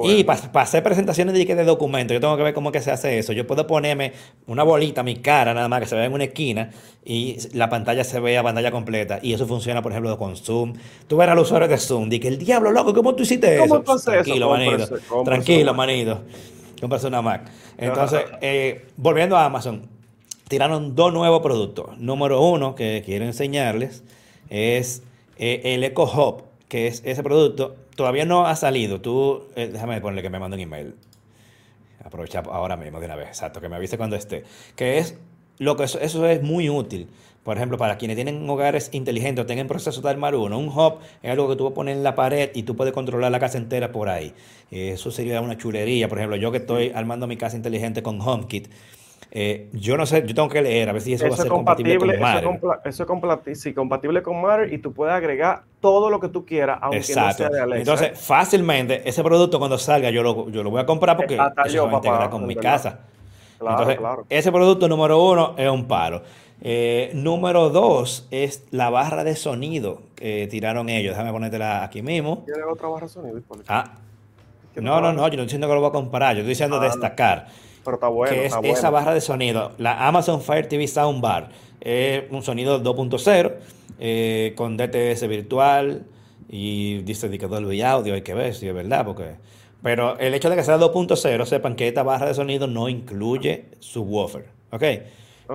Speaker 1: Y para hacer presentaciones de, de documentos, yo tengo que ver cómo que se hace eso. Yo puedo ponerme una bolita, mi cara nada más, que se vea en una esquina y la pantalla se vea pantalla completa. Y eso funciona, por ejemplo, con Zoom. Tú verás al usuario de Zoom, di que el diablo, loco, ¿cómo tú hiciste eso? Tranquilo, manito. Tranquilo, manito comprarse una Mac. Entonces, eh, volviendo a Amazon, tiraron dos nuevos productos. Número uno que quiero enseñarles es eh, el Echo Hub, que es ese producto. Todavía no ha salido. Tú, eh, déjame ponerle que me mande un email. Aprovecha ahora mismo de una vez, exacto, que me avise cuando esté. Que es lo que eso, eso es muy útil. Por ejemplo, para quienes tienen hogares inteligentes o tengan proceso de armar uno, un hub es algo que tú puedes poner en la pared y tú puedes controlar la casa entera por ahí. Eso sería una chulería. Por ejemplo, yo que estoy armando mi casa inteligente con HomeKit, eh, yo no sé, yo tengo que leer a ver si eso, va a ser compatible, con Matter.
Speaker 2: Eso, es compatible con Matter y tú puedes agregar todo lo que tú quieras, aunque no sea de Alexa.
Speaker 1: Entonces, fácilmente, ese producto cuando salga yo lo, yo lo voy a comprar porque eso va a integrar con mi casa. Entonces, ese producto número uno es un paro. Eh, número dos es la barra de sonido que tiraron ellos. Déjame ponértela aquí mismo.
Speaker 2: ¿Tiene otra barra de sonido?
Speaker 1: Ah. No, no, no, yo no estoy diciendo que lo voy a comprar, yo estoy diciendo ah, destacar.
Speaker 2: Pero está bueno.
Speaker 1: Que
Speaker 2: es
Speaker 1: esa barra de sonido, la Amazon Fire TV Soundbar. Es un sonido 2.0 eh, con DTS virtual y dice que Dolby Audio, hay que ver si es verdad, porque... Pero el hecho de que sea 2.0, sepan que esta barra de sonido no incluye subwoofer, ¿ok?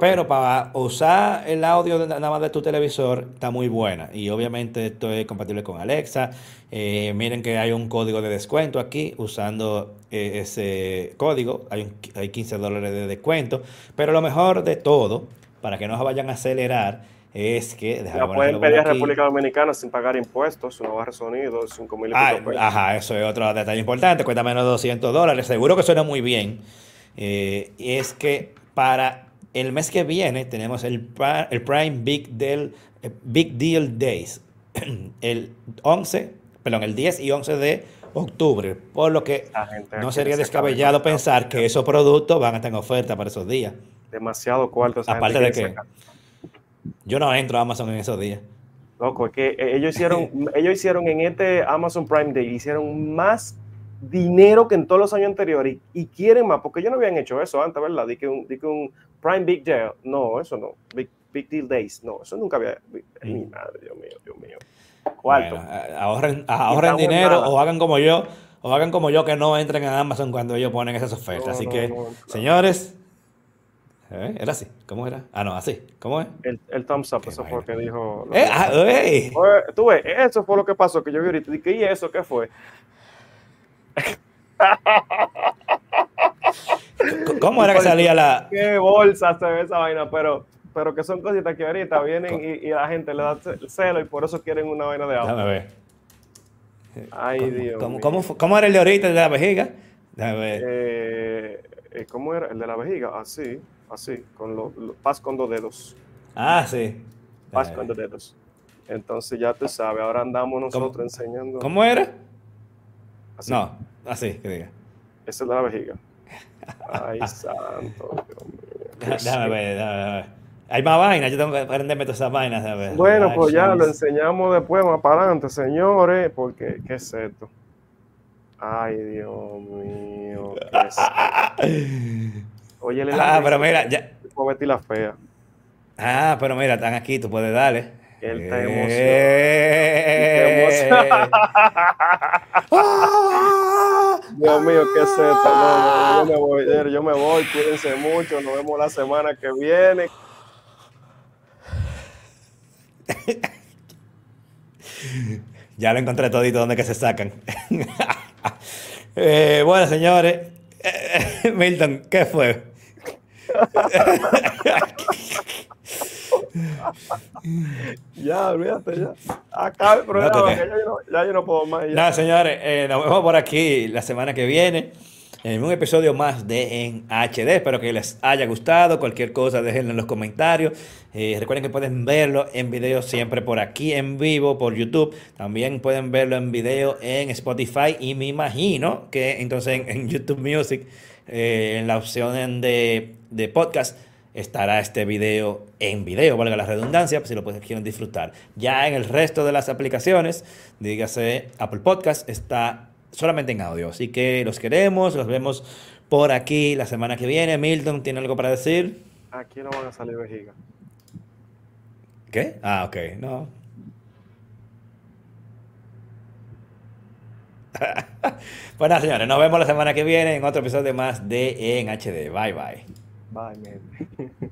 Speaker 1: Pero para usar el audio nada más de tu televisor está muy buena. Y obviamente esto es compatible con Alexa. Eh, miren que hay un código de descuento aquí usando eh, ese código. Hay, hay 15 dólares de descuento. Pero lo mejor de todo, para que no se vayan a acelerar, es que...
Speaker 2: La pueden pedir a República Dominicana sin pagar impuestos, una barra de sonido, 5 mil
Speaker 1: ah, Ajá, eso es otro detalle importante. Cuesta menos de 200 dólares. Seguro que suena muy bien. Eh, es que para el mes que viene tenemos el, el Prime Big Deal, eh, Big Deal Days, el 11, perdón, el 10 y 11 de octubre, por lo que no sería descabellado pensar que esos productos van a estar en oferta para esos días.
Speaker 2: Demasiado cuarto.
Speaker 1: Aparte de que yo no entro a Amazon en esos días.
Speaker 2: Loco, es que eh, ellos hicieron, ellos hicieron en este Amazon Prime Day, hicieron más dinero que en todos los años anteriores y, quieren más, porque ellos no habían hecho eso antes, ¿verdad? Di que un, que un Prime Big Deal, no, eso no, Big, Big Deal Days, no, eso nunca había, mi mm. madre, Dios mío, Dios mío.
Speaker 1: Bueno, ahorren, ahorren dinero o hagan como yo, o hagan como yo que no entren a Amazon cuando ellos ponen esas ofertas. así que, señores, ¿eh? ¿Era así? ¿Cómo era? Ah, no, así. ¿Cómo es?
Speaker 2: El, el thumbs up, eso fue lo que dijo.
Speaker 1: Eh, ah,
Speaker 2: Tú ves, eso fue lo que pasó, que yo vi ahorita. Dije, ¿y eso qué fue?
Speaker 1: ¿Cómo era que salía la.?
Speaker 2: Qué bolsa se ve esa vaina, pero, pero que son cositas que ahorita vienen y, la gente le da celo y por eso quieren una vaina de agua.
Speaker 1: Déjame ver.
Speaker 2: Ay,
Speaker 1: ¿Cómo,
Speaker 2: Dios.
Speaker 1: ¿cómo, cómo, cómo, era el de ahorita, el de la vejiga? Déjame ver.
Speaker 2: Eh, eh ¿Cómo era? El de la vejiga, así, así, con lo, paz con dos dedos.
Speaker 1: Ah, sí.
Speaker 2: Paz con dos dedos. Entonces ya tú sabes, ahora andamos nosotros enseñando.
Speaker 1: ¿Cómo era? No, así, que diga.
Speaker 2: Esa es la vejiga. Ay, santo, Dios
Speaker 1: mío. Déjame ver, déjame ver. Hay más vainas, yo tengo que aprenderme todas esas vainas.
Speaker 2: Bueno, pues ya lo enseñamos después, más para adelante, señores, porque, ¿qué es esto? Ay, Dios mío, ¿qué es esto? Oye, le
Speaker 1: Ah, pero mira, ya.
Speaker 2: Betty la fea.
Speaker 1: Ah, pero mira, están aquí, tú puedes darle.
Speaker 2: Él está emocionado. Dios mío, ¿qué es esto? No, yo me voy, yo me voy, cuídense mucho, nos vemos la semana que viene.
Speaker 1: Ya lo encontré todito donde que se sacan. eh, bueno, señores, Milton, ¿qué fue?
Speaker 2: ya, olvídate, ya. Acá el programa, ya, yo no, ya, yo no, puedo más.
Speaker 1: Nada, señores, eh, nos vemos por aquí la semana que viene en un episodio más de En HD. Espero que les haya gustado. Cualquier cosa, déjenlo en los comentarios. Eh, recuerden que pueden verlo en video siempre por aquí en vivo, por YouTube. También pueden verlo en video en Spotify. Y me imagino que entonces en, YouTube Music, eh, en la opción de, de podcast estará este video en video, valga la redundancia, pues si lo quieren disfrutar. Ya en el resto de las aplicaciones, dígase Apple Podcast, está solamente en audio. Así que los queremos, los vemos por aquí la semana que viene. Milton, ¿tiene algo para decir?
Speaker 2: Aquí no van a salir vejiga.
Speaker 1: ¿Qué? Ah, ok, no. bueno, señores, nos vemos la semana que viene en otro episodio más de En HD. Bye, bye.
Speaker 2: Bye, man.